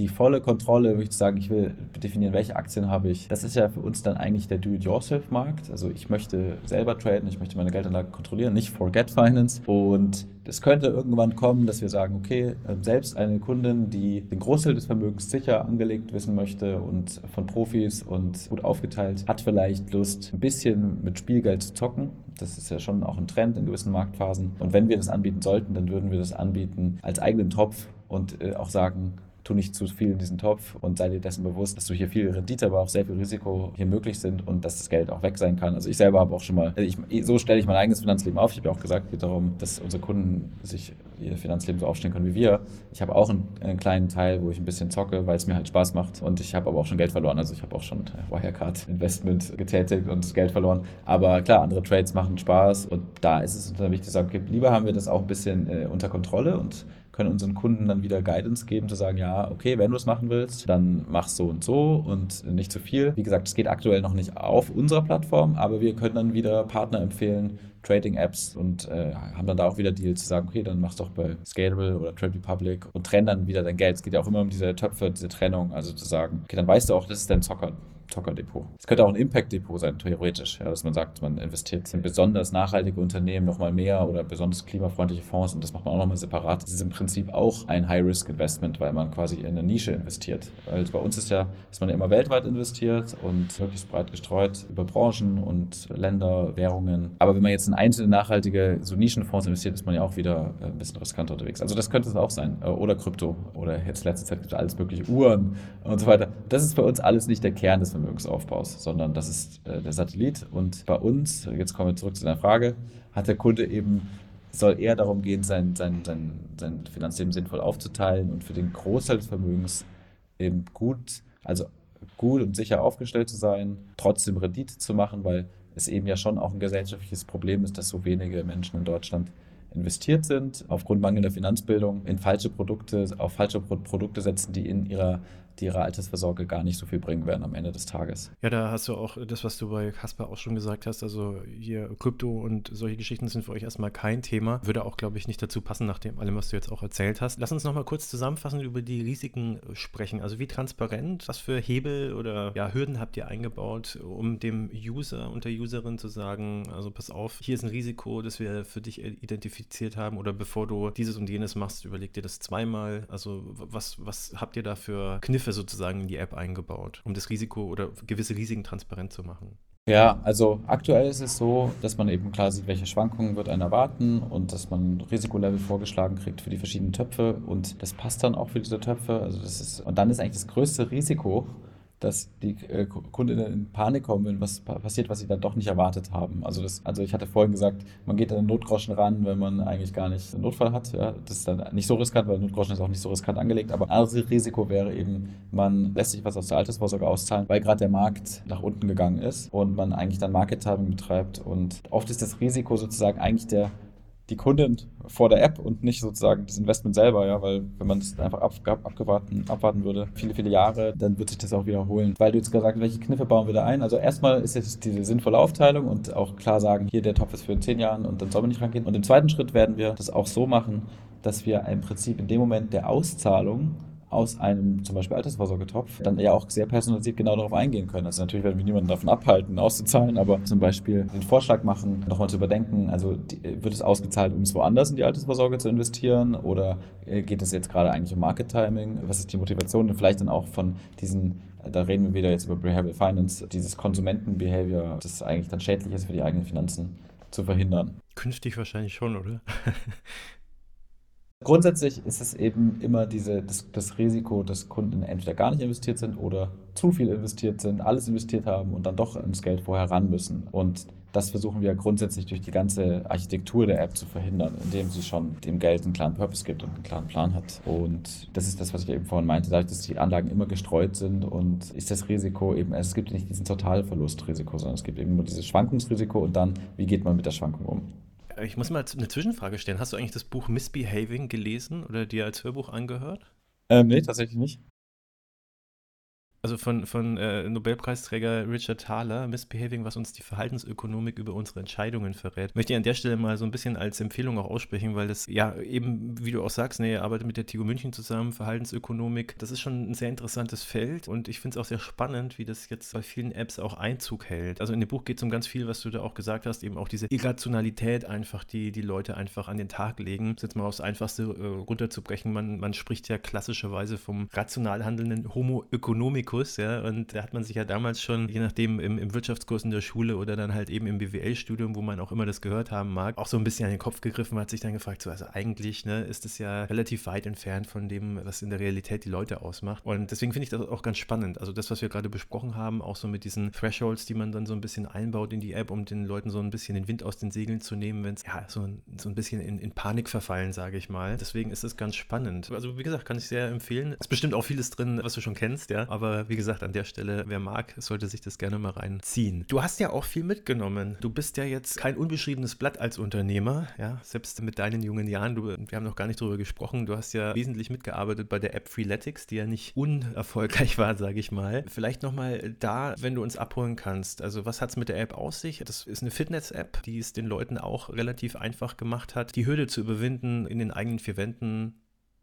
die volle Kontrolle, würde ich sagen, ich will definieren, welche Aktien habe ich. Das ist ja für uns dann eigentlich der Do-it-yourself-Markt. Also ich möchte selber traden, ich möchte meine Geldanlage kontrollieren, nicht Forget Finance. Und es könnte irgendwann kommen, dass wir sagen, okay, ähm, selbst eine Kundin, die den Großteil des Vermögens sicher angelegt wissen möchte und von Profis und gut aufgeteilt, hat vielleicht Lust, ein bisschen mit Spielgeld zu zocken. Das ist ja schon auch ein Trend in gewissen Marktphasen. Und wenn wir das anbieten sollten, dann würden wir das anbieten als eigenen Topf und äh, auch sagen, tu nicht zu viel in diesen Topf und sei dir dessen bewusst, dass du hier viel Rendite, aber auch sehr viel Risiko hier möglich sind und dass das Geld auch weg sein kann. Also ich selber habe auch schon mal, ich, so stelle ich mein eigenes Finanzleben auf. Ich habe ja auch gesagt, es geht darum, dass unsere Kunden sich ihr Finanzleben so aufstellen können wie wir. Ich habe auch einen, einen kleinen Teil, wo ich ein bisschen zocke, weil es mir halt Spaß macht und ich habe aber auch schon Geld verloren. Also ich habe auch schon Wirecard Investment getätigt und Geld verloren. Aber klar, andere Trades machen Spaß und da ist es wichtig zu sagen, okay, lieber haben wir das auch ein bisschen äh, unter Kontrolle und können unseren Kunden dann wieder Guidance geben, zu sagen, ja, okay, wenn du es machen willst, dann mach so und so und nicht zu viel. Wie gesagt, es geht aktuell noch nicht auf unserer Plattform, aber wir können dann wieder Partner empfehlen, Trading-Apps und äh, haben dann da auch wieder Deals zu sagen, okay, dann mach's doch bei Scalable oder Trade Republic und trenn dann wieder dein Geld. Es geht ja auch immer um diese Töpfe, diese Trennung, also zu sagen, okay, dann weißt du auch, das ist dein Zocker. Zockerdepot. Es könnte auch ein Impact-Depot sein, theoretisch, ja, dass man sagt, man investiert in besonders nachhaltige Unternehmen nochmal mehr oder besonders klimafreundliche Fonds und das macht man auch nochmal separat. Das ist im Prinzip auch ein High-Risk-Investment, weil man quasi in eine Nische investiert. Weil bei uns ist ja, dass man ja immer weltweit investiert und möglichst breit gestreut über Branchen und Länder, Währungen. Aber wenn man jetzt in einzelne nachhaltige so Nischenfonds investiert, ist man ja auch wieder äh, ein bisschen riskanter unterwegs. Also das könnte es auch sein. Äh, oder Krypto oder jetzt letzte Zeit gibt es alles mögliche Uhren und so weiter. Das ist bei uns alles nicht der Kern des Vermögensaufbaus, sondern das ist äh, der Satellit. Und bei uns, jetzt kommen wir zurück zu deiner Frage, hat der Kunde eben, soll eher darum gehen, sein, sein, sein, sein Finanzleben sinnvoll aufzuteilen und für den Großteil des Vermögens eben gut, also gut und sicher aufgestellt zu sein, trotzdem Rendite zu machen, weil es eben ja schon auch ein gesellschaftliches Problem ist, dass so wenige Menschen in Deutschland investiert sind, aufgrund mangelnder Finanzbildung in falsche Produkte, auf falsche Produkte setzen, die in ihrer die ihrer Altersvorsorge gar nicht so viel bringen werden am Ende des Tages. Ja, da hast du auch das, was du bei Kasper auch schon gesagt hast. Also hier Krypto und solche Geschichten sind für euch erstmal kein Thema. Würde auch, glaube ich, nicht dazu passen, nach dem allem, was du jetzt auch erzählt hast. Lass uns nochmal kurz zusammenfassen über die Risiken sprechen. Also wie transparent, was für Hebel oder ja, Hürden habt ihr eingebaut, um dem User und der Userin zu sagen, also pass auf, hier ist ein Risiko, das wir für dich identifiziert haben oder bevor du dieses und jenes machst, überleg dir das zweimal. Also was, was habt ihr da für Kniffe sozusagen in die App eingebaut, um das Risiko oder gewisse Risiken transparent zu machen? Ja, also aktuell ist es so, dass man eben klar sieht, welche Schwankungen wird einen erwarten und dass man ein Risikolevel vorgeschlagen kriegt für die verschiedenen Töpfe und das passt dann auch für diese Töpfe. Also das ist, und dann ist eigentlich das größte Risiko, dass die äh, Kundinnen in Panik kommen, wenn was passiert, was sie dann doch nicht erwartet haben. Also, das, also ich hatte vorhin gesagt, man geht an den Notgroschen ran, wenn man eigentlich gar nicht einen Notfall hat. Ja, das ist dann nicht so riskant, weil Notgroschen ist auch nicht so riskant angelegt. Aber ein Risiko wäre eben, man lässt sich was aus der Altersvorsorge auszahlen, weil gerade der Markt nach unten gegangen ist und man eigentlich dann Market Timing betreibt. Und oft ist das Risiko sozusagen eigentlich der die Kunden vor der App und nicht sozusagen das Investment selber, ja, weil wenn man es einfach ab, abgewarten, abwarten würde, viele, viele Jahre, dann wird sich das auch wiederholen. Weil du jetzt gesagt hast, welche Kniffe bauen wir da ein? Also erstmal ist es diese sinnvolle Aufteilung und auch klar sagen, hier der Topf ist für zehn Jahren und dann soll man nicht rangehen. Und im zweiten Schritt werden wir das auch so machen, dass wir im Prinzip in dem Moment der Auszahlung aus einem zum Beispiel Altersvorsorgetopf dann ja auch sehr personalisiert genau darauf eingehen können. Also natürlich werden wir niemanden davon abhalten, auszuzahlen, aber zum Beispiel den Vorschlag machen, nochmal zu überdenken, also wird es ausgezahlt, um es woanders in die Altersvorsorge zu investieren oder äh, geht es jetzt gerade eigentlich um Market Timing? Was ist die Motivation? Und vielleicht dann auch von diesen da reden wir wieder jetzt über Behavioral Finance, dieses Konsumentenbehavior, das eigentlich dann schädlich ist für die eigenen Finanzen, zu verhindern. Künftig wahrscheinlich schon, oder? Grundsätzlich ist es eben immer diese, das, das, Risiko, dass Kunden entweder gar nicht investiert sind oder zu viel investiert sind, alles investiert haben und dann doch ins Geld vorher ran müssen. Und das versuchen wir grundsätzlich durch die ganze Architektur der App zu verhindern, indem sie schon dem Geld einen klaren Purpose gibt und einen klaren Plan hat. Und das ist das, was ich eben vorhin meinte, dadurch, dass die Anlagen immer gestreut sind und ist das Risiko eben, es gibt nicht diesen Totalverlustrisiko, sondern es gibt eben nur dieses Schwankungsrisiko und dann, wie geht man mit der Schwankung um. Ich muss mal eine Zwischenfrage stellen. Hast du eigentlich das Buch Misbehaving gelesen oder dir als Hörbuch angehört? Ähm, nee, tatsächlich nicht also von, von äh, Nobelpreisträger Richard Thaler, Misbehaving, was uns die Verhaltensökonomik über unsere Entscheidungen verrät, möchte ich an der Stelle mal so ein bisschen als Empfehlung auch aussprechen, weil das ja eben, wie du auch sagst, ne, er arbeitet mit der TU München zusammen, Verhaltensökonomik, das ist schon ein sehr interessantes Feld und ich finde es auch sehr spannend, wie das jetzt bei vielen Apps auch Einzug hält. Also in dem Buch geht es um ganz viel, was du da auch gesagt hast, eben auch diese Irrationalität einfach, die die Leute einfach an den Tag legen. Das jetzt mal aufs Einfachste äh, runterzubrechen, man, man spricht ja klassischerweise vom rational handelnden Homo economicus Kurs, ja, und da hat man sich ja damals schon, je nachdem im, im Wirtschaftskurs in der Schule oder dann halt eben im BWL-Studium, wo man auch immer das gehört haben mag, auch so ein bisschen an den Kopf gegriffen, hat sich dann gefragt, so, also eigentlich ne, ist es ja relativ weit entfernt von dem, was in der Realität die Leute ausmacht. Und deswegen finde ich das auch ganz spannend. Also das, was wir gerade besprochen haben, auch so mit diesen Thresholds, die man dann so ein bisschen einbaut in die App, um den Leuten so ein bisschen den Wind aus den Segeln zu nehmen, wenn es ja so ein, so ein bisschen in, in Panik verfallen, sage ich mal. Deswegen ist es ganz spannend. Also wie gesagt, kann ich sehr empfehlen. Es ist bestimmt auch vieles drin, was du schon kennst, ja, aber wie gesagt, an der Stelle, wer mag, sollte sich das gerne mal reinziehen. Du hast ja auch viel mitgenommen. Du bist ja jetzt kein unbeschriebenes Blatt als Unternehmer, ja, selbst mit deinen jungen Jahren. Du, wir haben noch gar nicht darüber gesprochen. Du hast ja wesentlich mitgearbeitet bei der App Freeletics, die ja nicht unerfolgreich war, sage ich mal. Vielleicht nochmal da, wenn du uns abholen kannst. Also, was hat es mit der App aus sich? Das ist eine Fitness-App, die es den Leuten auch relativ einfach gemacht hat, die Hürde zu überwinden, in den eigenen vier Wänden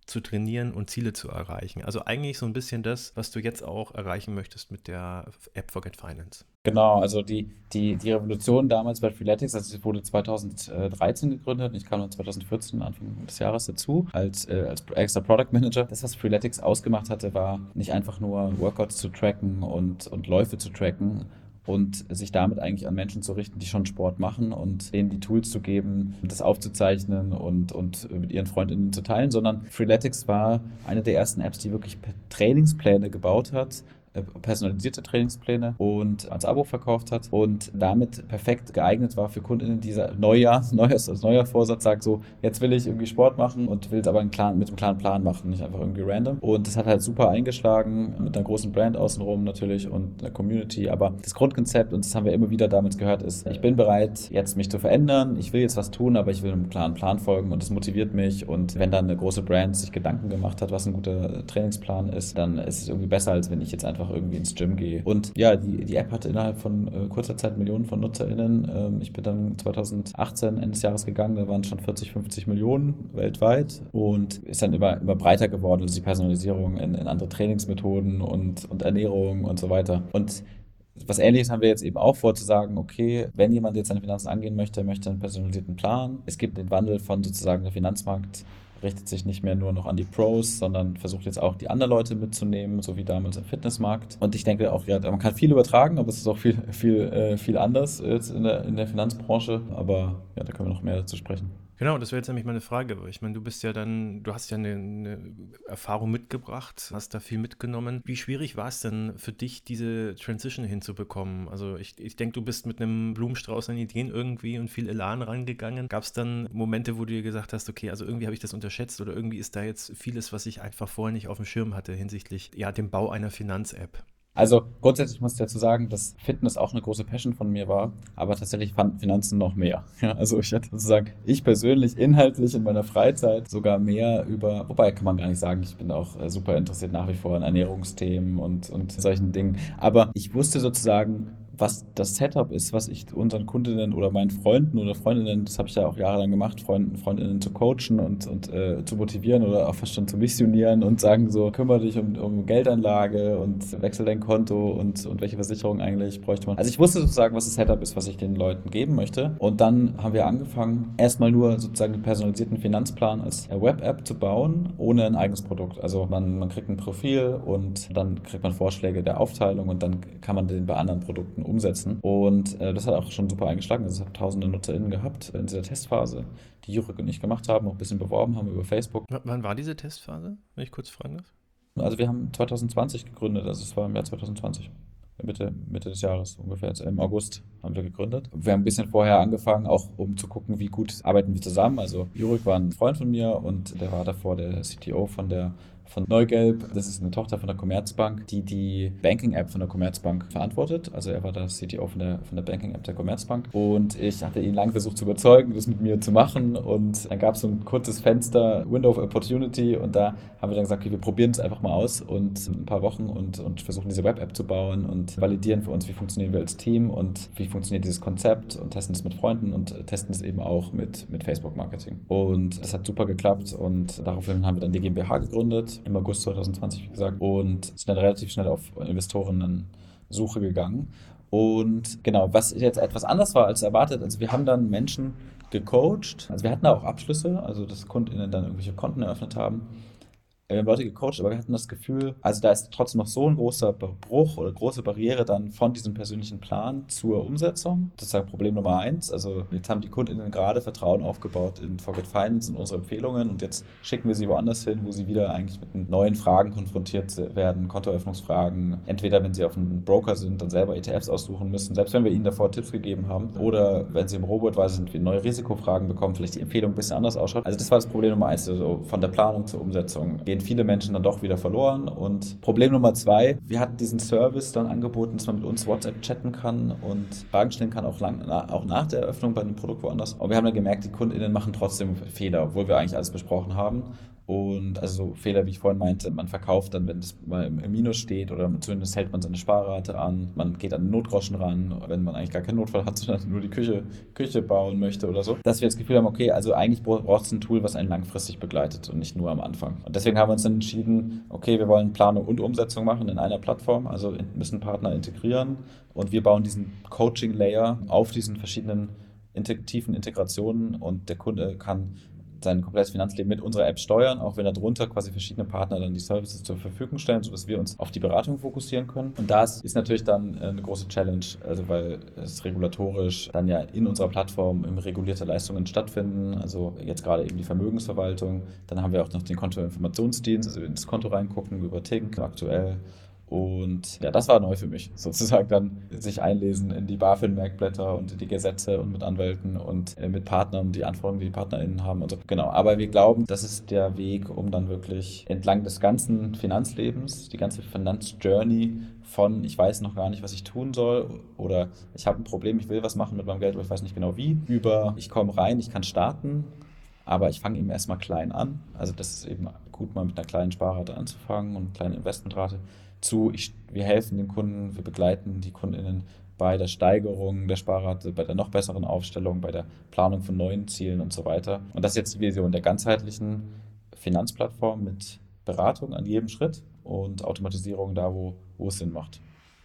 zu trainieren und Ziele zu erreichen. Also eigentlich so ein bisschen das, was du jetzt auch erreichen möchtest mit der App Forget Finance. Genau, also die, die, die Revolution damals bei Freeletics, also wurde 2013 gegründet ich kam dann 2014, Anfang des Jahres dazu, als, äh, als extra Product Manager. Das, was Freeletics ausgemacht hatte, war nicht einfach nur Workouts zu tracken und, und Läufe zu tracken, und sich damit eigentlich an Menschen zu richten, die schon Sport machen und denen die Tools zu geben, das aufzuzeichnen und, und mit ihren Freundinnen zu teilen, sondern Freeletics war eine der ersten Apps, die wirklich Trainingspläne gebaut hat, personalisierte Trainingspläne und als Abo verkauft hat und damit perfekt geeignet war für Kundinnen, die Neujahr, Neujahrs, als Neujahrvorsatz sagt so, jetzt will ich irgendwie Sport machen und will es aber einen klaren, mit einem klaren Plan machen, nicht einfach irgendwie random. Und das hat halt super eingeschlagen mit einer großen Brand außenrum natürlich und einer Community. Aber das Grundkonzept, und das haben wir immer wieder damals gehört, ist, ich bin bereit, jetzt mich zu verändern, ich will jetzt was tun, aber ich will einem klaren Plan folgen und das motiviert mich. Und wenn dann eine große Brand sich Gedanken gemacht hat, was ein guter Trainingsplan ist, dann ist es irgendwie besser, als wenn ich jetzt einfach irgendwie ins Gym gehe. Und ja, die, die App hatte innerhalb von äh, kurzer Zeit Millionen von NutzerInnen. Ähm, ich bin dann 2018 Ende des Jahres gegangen, da waren schon 40, 50 Millionen weltweit und ist dann immer, immer breiter geworden, also die Personalisierung in, in andere Trainingsmethoden und, und Ernährung und so weiter. Und was ähnliches haben wir jetzt eben auch vor, zu sagen, okay, wenn jemand jetzt seine Finanzen angehen möchte, möchte einen personalisierten Plan. Es gibt den Wandel von sozusagen der Finanzmarkt richtet sich nicht mehr nur noch an die Pros, sondern versucht jetzt auch die anderen Leute mitzunehmen, so wie damals im Fitnessmarkt. Und ich denke auch, ja, man kann viel übertragen, aber es ist auch viel, viel, äh, viel anders jetzt in der, in der Finanzbranche. Aber ja, da können wir noch mehr dazu sprechen. Genau, das wäre jetzt nämlich meine Frage. Ich meine, du bist ja dann, du hast ja eine, eine, Erfahrung mitgebracht, hast da viel mitgenommen. Wie schwierig war es denn für dich, diese Transition hinzubekommen? Also ich, ich denke, du bist mit einem Blumenstrauß an Ideen irgendwie und viel Elan rangegangen. Gab es dann Momente, wo du dir gesagt hast, okay, also irgendwie habe ich das unterschätzt oder irgendwie ist da jetzt vieles, was ich einfach vorher nicht auf dem Schirm hatte hinsichtlich ja, dem Bau einer Finanz-App? Also grundsätzlich muss ich dazu sagen, dass Fitness auch eine große Passion von mir war, aber tatsächlich fanden Finanzen noch mehr. Ja, also ich hatte sozusagen, ich persönlich inhaltlich in meiner Freizeit sogar mehr über, wobei kann man gar nicht sagen, ich bin auch äh, super interessiert nach wie vor an Ernährungsthemen und, und solchen Dingen. Aber ich wusste sozusagen, was das Setup ist, was ich unseren Kundinnen oder meinen Freunden oder Freundinnen, das habe ich ja auch jahrelang gemacht, Freunden, Freundinnen zu coachen und, und äh, zu motivieren oder auch fast schon zu missionieren und sagen so, kümmere dich um, um Geldanlage und wechsel dein Konto und, und welche Versicherung eigentlich bräuchte man. Also ich wusste sozusagen, was das Setup ist, was ich den Leuten geben möchte. Und dann haben wir angefangen, erstmal nur sozusagen einen personalisierten Finanzplan als Web-App zu bauen, ohne ein eigenes Produkt. Also man, man kriegt ein Profil und dann kriegt man Vorschläge der Aufteilung und dann kann man den bei anderen Produkten umsetzen. Und äh, das hat auch schon super eingeschlagen. Also es hat tausende NutzerInnen gehabt in dieser Testphase, die Jurek und ich gemacht haben, auch ein bisschen beworben haben über Facebook. W wann war diese Testphase, wenn ich kurz fragen darf? Also wir haben 2020 gegründet, also es war im Jahr 2020. Mitte, Mitte des Jahres ungefähr, also im August haben wir gegründet. Wir haben ein bisschen vorher angefangen, auch um zu gucken, wie gut arbeiten wir zusammen. Also Jurik war ein Freund von mir und der war davor der CTO von der von Neugelb. Das ist eine Tochter von der Commerzbank, die die Banking-App von der Commerzbank verantwortet. Also er war der CTO von der, von der Banking-App der Commerzbank. Und ich hatte ihn lange versucht zu überzeugen, das mit mir zu machen. Und dann gab es so ein kurzes Fenster, Window of Opportunity. Und da haben wir dann gesagt, okay, wir probieren es einfach mal aus und ein paar Wochen und, und versuchen diese Web-App zu bauen und validieren für uns, wie funktionieren wir als Team und wie funktioniert dieses Konzept und testen es mit Freunden und testen es eben auch mit, mit Facebook-Marketing. Und das hat super geklappt und daraufhin haben wir dann die GmbH gegründet im August 2020, wie gesagt, und sind dann relativ schnell auf Investorensuche gegangen. Und genau, was jetzt etwas anders war als erwartet, also wir haben dann Menschen gecoacht, also wir hatten auch Abschlüsse, also dass KundInnen dann irgendwelche Konten eröffnet haben wir haben Leute gecoacht, aber wir hatten das Gefühl, also da ist trotzdem noch so ein großer Bruch oder große Barriere dann von diesem persönlichen Plan zur Umsetzung. Das ist halt Problem Nummer eins. Also jetzt haben die KundInnen gerade Vertrauen aufgebaut in Forget Finance und unsere Empfehlungen und jetzt schicken wir sie woanders hin, wo sie wieder eigentlich mit neuen Fragen konfrontiert werden, Kontoeröffnungsfragen. Entweder wenn sie auf einem Broker sind, dann selber ETFs aussuchen müssen, selbst wenn wir ihnen davor Tipps gegeben haben. Oder wenn sie im Robot-Weise sind, wir neue Risikofragen bekommen, vielleicht die Empfehlung ein bisschen anders ausschaut. Also das war das Problem Nummer eins, also von der Planung zur Umsetzung gehen viele Menschen dann doch wieder verloren. Und Problem Nummer zwei, wir hatten diesen Service dann angeboten, dass man mit uns WhatsApp chatten kann und Fragen stellen kann, auch, lang, auch nach der Eröffnung bei einem Produkt woanders. Aber wir haben dann gemerkt, die KundInnen machen trotzdem Fehler, obwohl wir eigentlich alles besprochen haben. Und also so Fehler, wie ich vorhin meinte, man verkauft dann, wenn es mal im Minus steht oder zumindest hält man seine Sparrate an, man geht an den Notgroschen ran, wenn man eigentlich gar keinen Notfall hat, sondern nur die Küche, Küche bauen möchte oder so. Dass wir das Gefühl haben, okay, also eigentlich braucht es ein Tool, was einen langfristig begleitet und nicht nur am Anfang. Und deswegen haben wir uns dann entschieden, okay, wir wollen Planung und Umsetzung machen in einer Plattform, also müssen Partner integrieren und wir bauen diesen Coaching-Layer auf diesen verschiedenen tiefen Integrationen und der Kunde kann sein komplettes Finanzleben mit unserer App steuern, auch wenn darunter quasi verschiedene Partner dann die Services zur Verfügung stellen, sodass wir uns auf die Beratung fokussieren können. Und das ist natürlich dann äh, eine große Challenge, also weil es regulatorisch dann ja in unserer Plattform regulierte Leistungen stattfinden, also jetzt gerade eben die Vermögensverwaltung. Dann haben wir auch noch den Kontoinformationsdienst, also ins Konto reingucken über Tink aktuell Und ja, das war neu für mich, sozusagen dann sich einlesen in die BaFin-Merkblätter und die Gesetze und mit Anwälten und äh, mit Partnern, die Anforderungen, die die PartnerInnen haben und so. Genau, aber wir glauben, das ist der Weg, um dann wirklich entlang des ganzen Finanzlebens, die ganze Finanzjourney von ich weiß noch gar nicht, was ich tun soll oder ich habe ein Problem, ich will was machen mit meinem Geld, aber ich weiß nicht genau wie, über ich komme rein, ich kann starten, aber ich fange eben erstmal klein an. Also das ist eben gut, mal mit einer kleinen Sparrate anzufangen und kleinen Investmentrate zu, ich, wir helfen den Kunden, wir begleiten die KundInnen bei der Steigerung der Sparrate, bei der noch besseren Aufstellung, bei der Planung von neuen Zielen und so weiter. Und das ist jetzt die Vision der ganzheitlichen Finanzplattform mit Beratung an jedem Schritt und Automatisierung da, wo, wo es Sinn macht.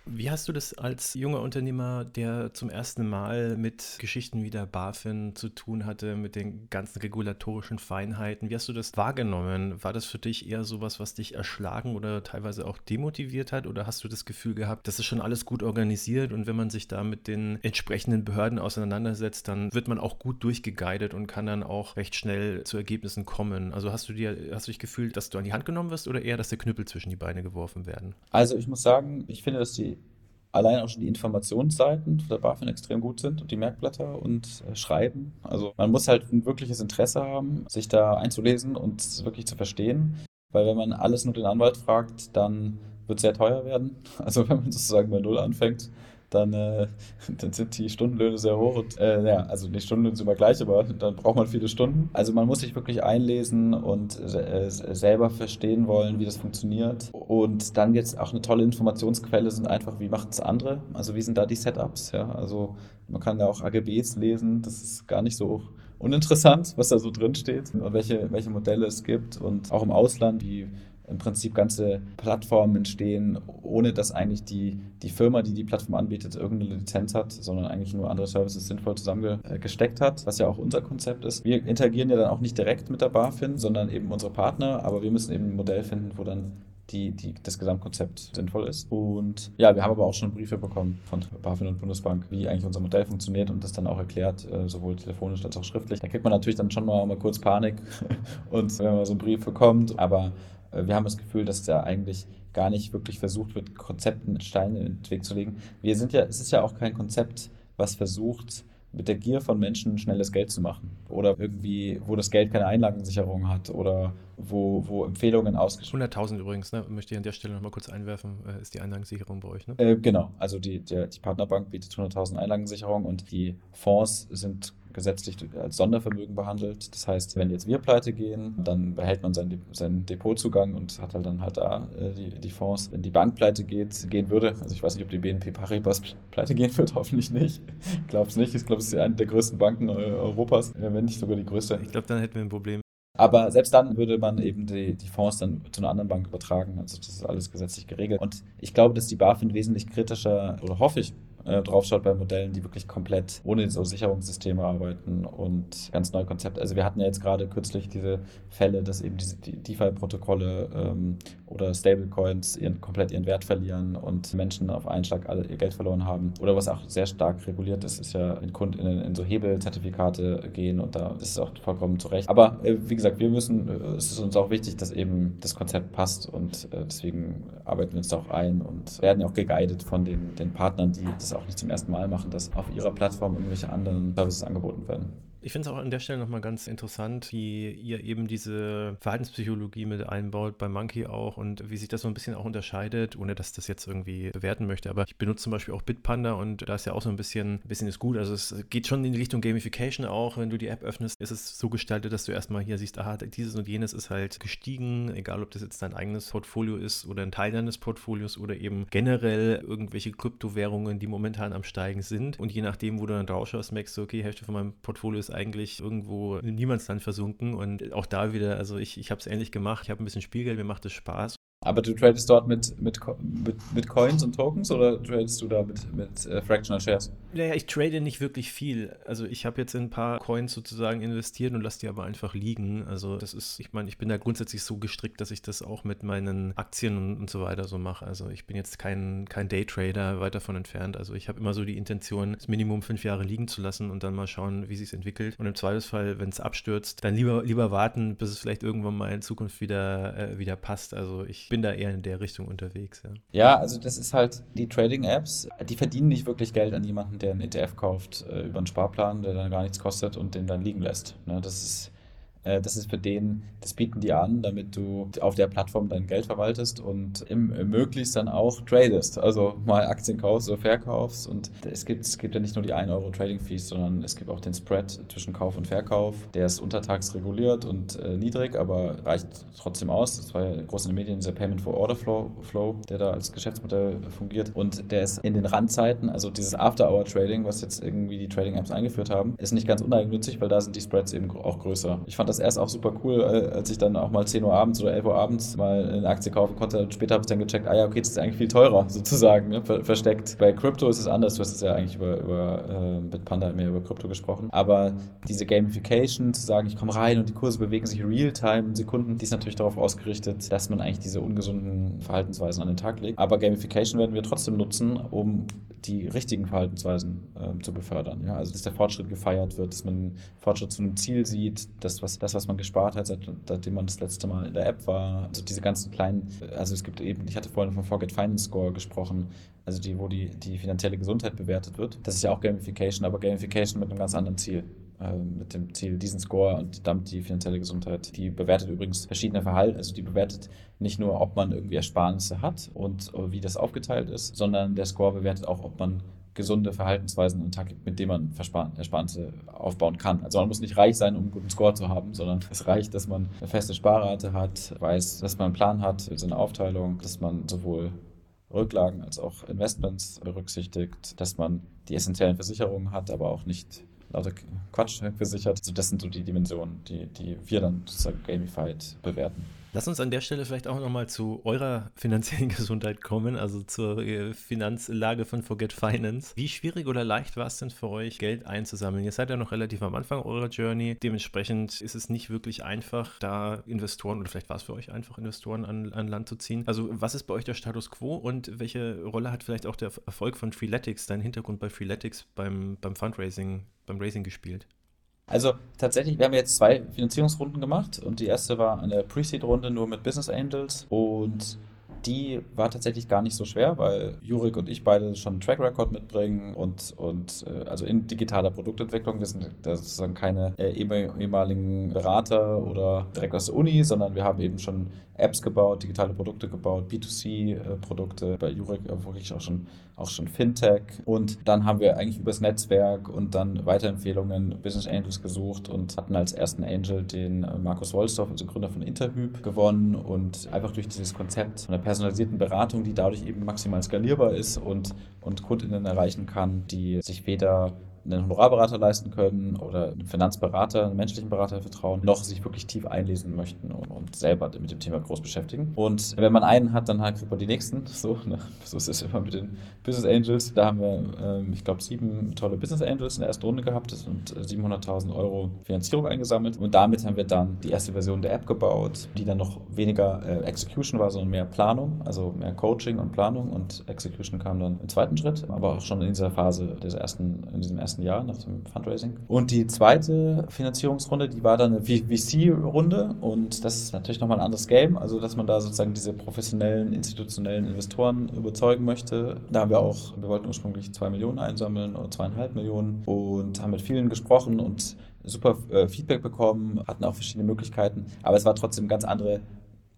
Wie hast du das als junger Unternehmer, der zum ersten Mal mit Geschichten wie der BaFin zu tun hatte, mit den ganzen regulatorischen Feinheiten, wie hast du das wahrgenommen? War das für dich eher sowas, was dich erschlagen oder teilweise auch demotiviert hat? Oder hast du das Gefühl gehabt, das ist schon alles gut organisiert und wenn man sich da mit den entsprechenden Behörden auseinandersetzt, dann wird man auch gut durchgeguidet und kann dann auch recht schnell zu Ergebnissen kommen? Also hast du dir, hast du dich gefühlt, dass du an die Hand genommen wirst oder eher, dass der Knüppel zwischen die Beine geworfen werden? Also ich muss sagen, ich finde, dass die allein auch schon die Informationsseiten der BaFin extrem gut sind und die Merkblätter und äh, Schreiben. Also man muss halt ein wirkliches Interesse haben, sich da einzulesen und wirklich zu verstehen. Weil wenn man alles nur den Anwalt fragt, dann wird es sehr teuer werden. Also wenn man sozusagen bei Null anfängt, dann, äh, dann sind die Stundenlöhne sehr hoch. Und, äh, ja, also die Stundenlöhne sind immer gleich, aber dann braucht man viele Stunden. Also man muss sich wirklich einlesen und äh, selber verstehen wollen, wie das funktioniert. Und dann jetzt auch eine tolle Informationsquelle sind einfach, wie macht es andere? Also wie sind da die Setups? Ja? Also man kann da auch AGBs lesen, das ist gar nicht so uninteressant, was da so drin steht und welche, welche Modelle es gibt. Und auch im Ausland, wie im Prinzip ganze Plattformen entstehen, ohne dass eigentlich die, die Firma, die die Plattform anbietet, irgendeine Lizenz hat, sondern eigentlich nur andere Services sinnvoll zusammengesteckt hat, was ja auch unser Konzept ist. Wir interagieren ja dann auch nicht direkt mit der BaFin, sondern eben unsere Partner, aber wir müssen eben ein Modell finden, wo dann die, die, das Gesamtkonzept sinnvoll ist. Und ja, wir haben aber auch schon Briefe bekommen von BaFin und Bundesbank, wie eigentlich unser Modell funktioniert und das dann auch erklärt, äh, sowohl telefonisch als auch schriftlich. Da kriegt man natürlich dann schon mal, mal kurz Panik und wenn man so einen Brief bekommt, aber wir haben das Gefühl, dass da eigentlich gar nicht wirklich versucht wird, Konzepten Steine in den Weg zu legen. Wir sind ja, es ist ja auch kein Konzept, was versucht, mit der Gier von Menschen schnelles Geld zu machen. Oder irgendwie, wo das Geld keine Einlagensicherung hat oder wo, wo Empfehlungen ausgeschrieben 100.000 übrigens, ne? möchte ich an der Stelle nochmal kurz einwerfen, äh, ist die Einlagensicherung bei euch, ne? Äh, genau, also die, der, die Partnerbank bietet 100.000 Einlagensicherung und die Fonds sind gesetzlich als Sondervermögen behandelt. Das heißt, wenn jetzt wir pleite gehen, dann behält man seinen, seinen Depotzugang und hat halt dann halt da äh, die, die Fonds. Wenn die Bank pleite geht, gehen würde, also ich weiß nicht, ob die BNP Paribas pleite gehen wird, hoffentlich nicht. Ich glaube es nicht. Ich glaube, es ist eine der größten Banken Europas, wenn nicht sogar die größte. Ich glaube, dann hätten wir ein Problem. Aber selbst dann würde man eben die, die Fonds dann zu einer anderen Bank übertragen. Also das ist alles gesetzlich geregelt. Und ich glaube, dass die BaFin wesentlich kritischer, oder hoffe ich, äh, draufschaut bei Modellen, die wirklich komplett ohne so Sicherungssysteme arbeiten und ganz neue Konzepte. Also wir hatten ja jetzt gerade kürzlich diese Fälle, dass eben diese DeFi-Protokolle ähm, oder Stablecoins ihren, komplett ihren Wert verlieren und Menschen auf einen Schlag alle ihr Geld verloren haben. Oder was auch sehr stark reguliert ist, ist ja in Kunden in so Hebelzertifikate gehen und da ist es auch vollkommen zurecht. Aber äh, wie gesagt, wir müssen, äh, es ist uns auch wichtig, dass eben das Konzept passt und äh, deswegen arbeiten wir uns da auch ein und werden ja auch geguidet von den, den Partnern, die das auch nicht zum ersten Mal machen, dass auf ihrer Plattform irgendwelche anderen Services angeboten werden. Ich finde es auch an der Stelle nochmal ganz interessant, wie ihr eben diese Verhaltenspsychologie mit einbaut, bei Monkey auch und wie sich das so ein bisschen auch unterscheidet, ohne dass das jetzt irgendwie bewerten möchte. Aber ich benutze zum Beispiel auch Bitpanda und da ist ja auch so ein bisschen, ein bisschen ist gut. Also es geht schon in die Richtung Gamification auch. Wenn du die App öffnest, ist es so gestaltet, dass du erstmal hier siehst, aha, dieses und jenes ist halt gestiegen, egal ob das jetzt dein eigenes Portfolio ist oder ein Teil deines Portfolios oder eben generell irgendwelche Kryptowährungen, die momentan am Steigen sind. Und je nachdem, wo du dann drauf schaust, merkst du, okay, Hälfte von meinem Portfolio ist eigentlich irgendwo im Niemandsland versunken. Und auch da wieder, also ich, ich habe es ähnlich gemacht. Ich habe ein bisschen Spielgeld, mir macht es Spaß. Aber du tradest dort mit, mit, mit, mit Coins und Tokens oder tradest du da mit, mit äh, Fractional Shares? Naja, ich trade nicht wirklich viel. Also ich habe jetzt in ein paar Coins sozusagen investiert und lasse die aber einfach liegen. Also das ist, ich meine, ich bin da grundsätzlich so gestrickt, dass ich das auch mit meinen Aktien und, und so weiter so mache. Also ich bin jetzt kein, kein Daytrader, weit davon entfernt. Also ich habe immer so die Intention, das Minimum fünf Jahre liegen zu lassen und dann mal schauen, wie sich entwickelt. Und im Zweifelsfall, wenn es abstürzt, dann lieber, lieber warten, bis es vielleicht irgendwann mal in Zukunft wieder, äh, wieder passt. Also ich bin da eher in der Richtung unterwegs. Ja, ja also das ist halt die Trading-Apps, die verdienen nicht wirklich Geld an jemanden, der einen ETF kauft äh, über einen Sparplan, der dann gar nichts kostet und den dann liegen lässt. Ne? Das ist das ist für den, das bieten die an, damit du auf der Plattform dein Geld verwaltest und im, möglichst dann auch tradest. Also mal Aktien kaufst oder verkaufst. Und es gibt, es gibt ja nicht nur die 1 Euro Trading Fees, sondern es gibt auch den Spread zwischen Kauf und Verkauf. Der ist untertags reguliert und äh, niedrig, aber reicht trotzdem aus. Das war ja groß in den Medien, dieser Payment for Order Flow, Flow, der da als Geschäftsmodell fungiert. Und der ist in den Randzeiten, also dieses After-Hour-Trading, was jetzt irgendwie die Trading-Apps eingeführt haben, ist nicht ganz uneigennützig, weil da sind die Spreads eben auch größer. Ich fand das erst auch super cool, äh, als ich dann auch mal 10 Uhr abends oder 11 Uhr abends mal eine Aktie kaufen konnte. Und später habe ich dann gecheckt, ah ja, okay, das ist eigentlich viel teurer sozusagen, ne? versteckt. Bei Crypto ist es anders. Du hast es ja eigentlich über, über äh, mit Panda mehr über Krypto gesprochen. Aber diese Gamification, zu sagen, ich komme rein und die Kurse bewegen sich real-time in Sekunden, die ist natürlich darauf ausgerichtet, dass man eigentlich diese ungesunden Verhaltensweisen an den Tag legt. Aber Gamification werden wir trotzdem nutzen, um die richtigen Verhaltensweisen äh, zu befördern. Ja? Also dass der Fortschritt gefeiert wird, dass man Fortschritt zu einem Ziel sieht, das, was, das, was man gespart hat, seit, seitdem man das letzte Mal in der App war. Also diese ganzen kleinen, also es gibt eben, ich hatte vorhin vom Forget Finance Score gesprochen, also die, wo die, die finanzielle Gesundheit bewertet wird. Das ist ja auch Gamification, aber Gamification mit einem ganz anderen Ziel äh, mit dem Ziel, diesen Score und damit die finanzielle Gesundheit. Die bewertet übrigens verschiedene Verhalten, also die bewertet nicht nur, ob man irgendwie Ersparnisse hat und wie das aufgeteilt ist, sondern der Score bewertet auch, ob man gesunde Verhaltensweisen und Tag, mit denen man Ersparnisse aufbauen kann. Also man muss nicht reich sein, um einen guten Score zu haben, sondern es reicht, dass man eine feste Sparrate hat, weiß, dass man einen Plan hat, so eine Aufteilung, dass man sowohl Rücklagen als auch Investments berücksichtigt, dass man die essentiellen Versicherungen hat, aber auch nicht lauter Quatsch versichert. Also das sind so die Dimensionen, die, die wir dann sozusagen gamified bewerten. Lass uns an der Stelle vielleicht auch nochmal zu eurer finanziellen Gesundheit kommen, also zur äh, Finanzlage von Forget Finance. Wie schwierig oder leicht war es denn für euch, Geld einzusammeln? Ihr seid ja noch relativ am Anfang eurer Journey. Dementsprechend ist es nicht wirklich einfach, da Investoren, oder vielleicht war es für euch einfach, Investoren an, an Land zu ziehen. Also was ist bei euch der Status quo und welche Rolle hat vielleicht auch der Erfolg von Freeletics, dein Hintergrund bei Freeletics beim, beim Fundraising, beim Raising gespielt? Also tatsächlich, wir haben jetzt zwei Finanzierungsrunden gemacht und die erste war eine Pre-Seed-Runde nur mit Business Angels und die war tatsächlich gar nicht so schwer, weil Jurik und ich beide schon einen Track Record mitbringen und, und äh, also in digitaler Produktentwicklung. Wir sind sozusagen keine äh, ehemaligen Berater oder direkt aus der Uni, sondern wir haben eben schon Apps gebaut, digitale Produkte gebaut, B2C-Produkte, äh, bei Jurik wirklich auch schon, auch schon Fintech. Und dann haben wir eigentlich übers Netzwerk und dann Weiterempfehlungen Business Angels gesucht und hatten als ersten Angel den Markus Wolsdorf, also Gründer von Interhyp, gewonnen und einfach durch dieses Konzept von der personalisierten Beratung, die dadurch eben maximal skalierbar ist und, und Kundinnen erreichen kann, die sich weder einen Honorarberater leisten können oder einen Finanzberater, einen menschlichen Berater vertrauen, noch sich wirklich tief einlesen möchten und, selber mit dem Thema groß beschäftigen. Und wenn man einen hat, dann halt kriegt man die nächsten. So, ne? so ist es immer mit den Business Angels. Da haben wir, ähm, ich glaube, sieben tolle Business Angels in der ersten Runde gehabt und 700.000 äh, Euro Finanzierung eingesammelt. Und damit haben wir dann die erste Version der App gebaut, die dann noch weniger äh, Execution war, sondern mehr Planung, also mehr Coaching und Planung. Und Execution kam dann im zweiten Schritt, aber auch schon in dieser Phase des ersten, in diesem ersten ersten Jahr nach dem Fundraising. Und die zweite Finanzierungsrunde, die war dann eine VC-Runde und das ist natürlich nochmal ein anderes Game, also dass man da sozusagen diese professionellen, institutionellen Investoren überzeugen möchte. Da haben wir auch, wir wollten ursprünglich zwei Millionen einsammeln oder zweieinhalb Millionen und haben mit vielen gesprochen und super äh, Feedback bekommen, hatten auch verschiedene Möglichkeiten, aber es war trotzdem ganz andere